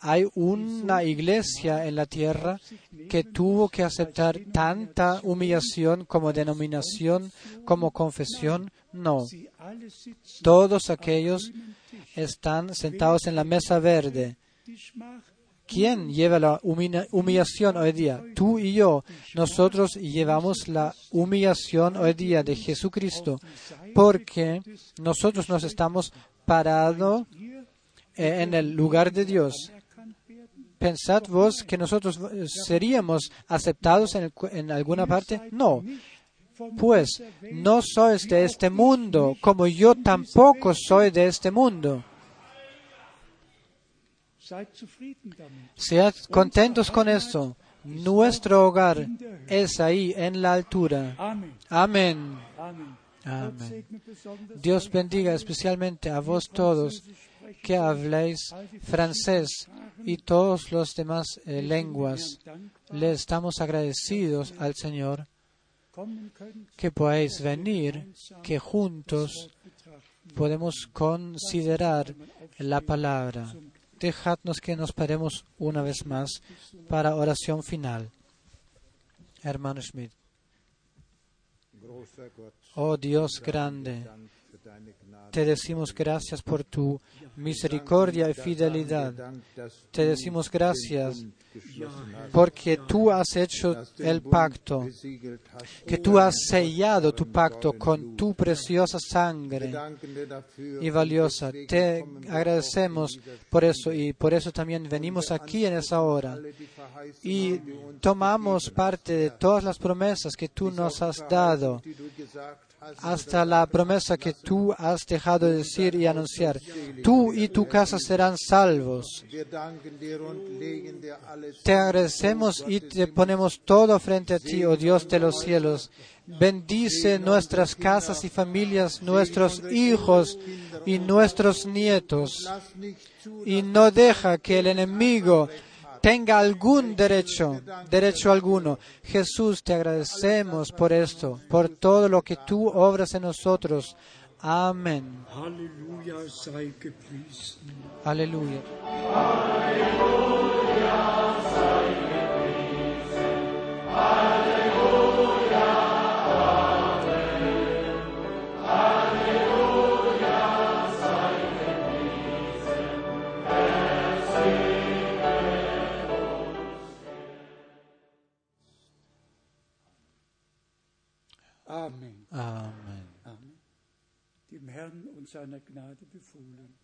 hay una iglesia en la tierra que tuvo que aceptar tanta humillación como denominación, como confesión. No, todos aquellos están sentados en la mesa verde. ¿Quién lleva la humillación hoy día? Tú y yo. Nosotros llevamos la humillación hoy día de Jesucristo porque nosotros nos estamos parados eh, en el lugar de Dios. ¿Pensad vos que nosotros eh, seríamos aceptados en, en alguna parte? No. Pues no sois de este mundo, como yo tampoco soy de este mundo. Sead contentos con esto. Nuestro hogar es ahí en la altura. Amén. Dios bendiga especialmente a vos todos que habléis francés y todos los demás eh, lenguas. Le estamos agradecidos al Señor que podáis venir, que juntos podemos considerar la palabra. Dejadnos que nos paremos una vez más para oración final. Hermano Schmidt. Oh Dios grande, te decimos gracias por tu misericordia y fidelidad. Te decimos gracias porque tú has hecho el pacto, que tú has sellado tu pacto con tu preciosa sangre y valiosa. Te agradecemos por eso y por eso también venimos aquí en esa hora y tomamos parte de todas las promesas que tú nos has dado, hasta la promesa que tú has dejado de decir y anunciar, tú y tu casa serán salvos. Te agradecemos y te ponemos todo frente a ti, oh Dios de los cielos. Bendice nuestras casas y familias, nuestros hijos y nuestros nietos. Y no deja que el enemigo tenga algún derecho, derecho alguno. Jesús, te agradecemos por esto, por todo lo que tú obras en nosotros. Amén. Gepriesen. Aleluya. Amen. Amén. Amen. Dem Herrn und seiner Gnade befohlen.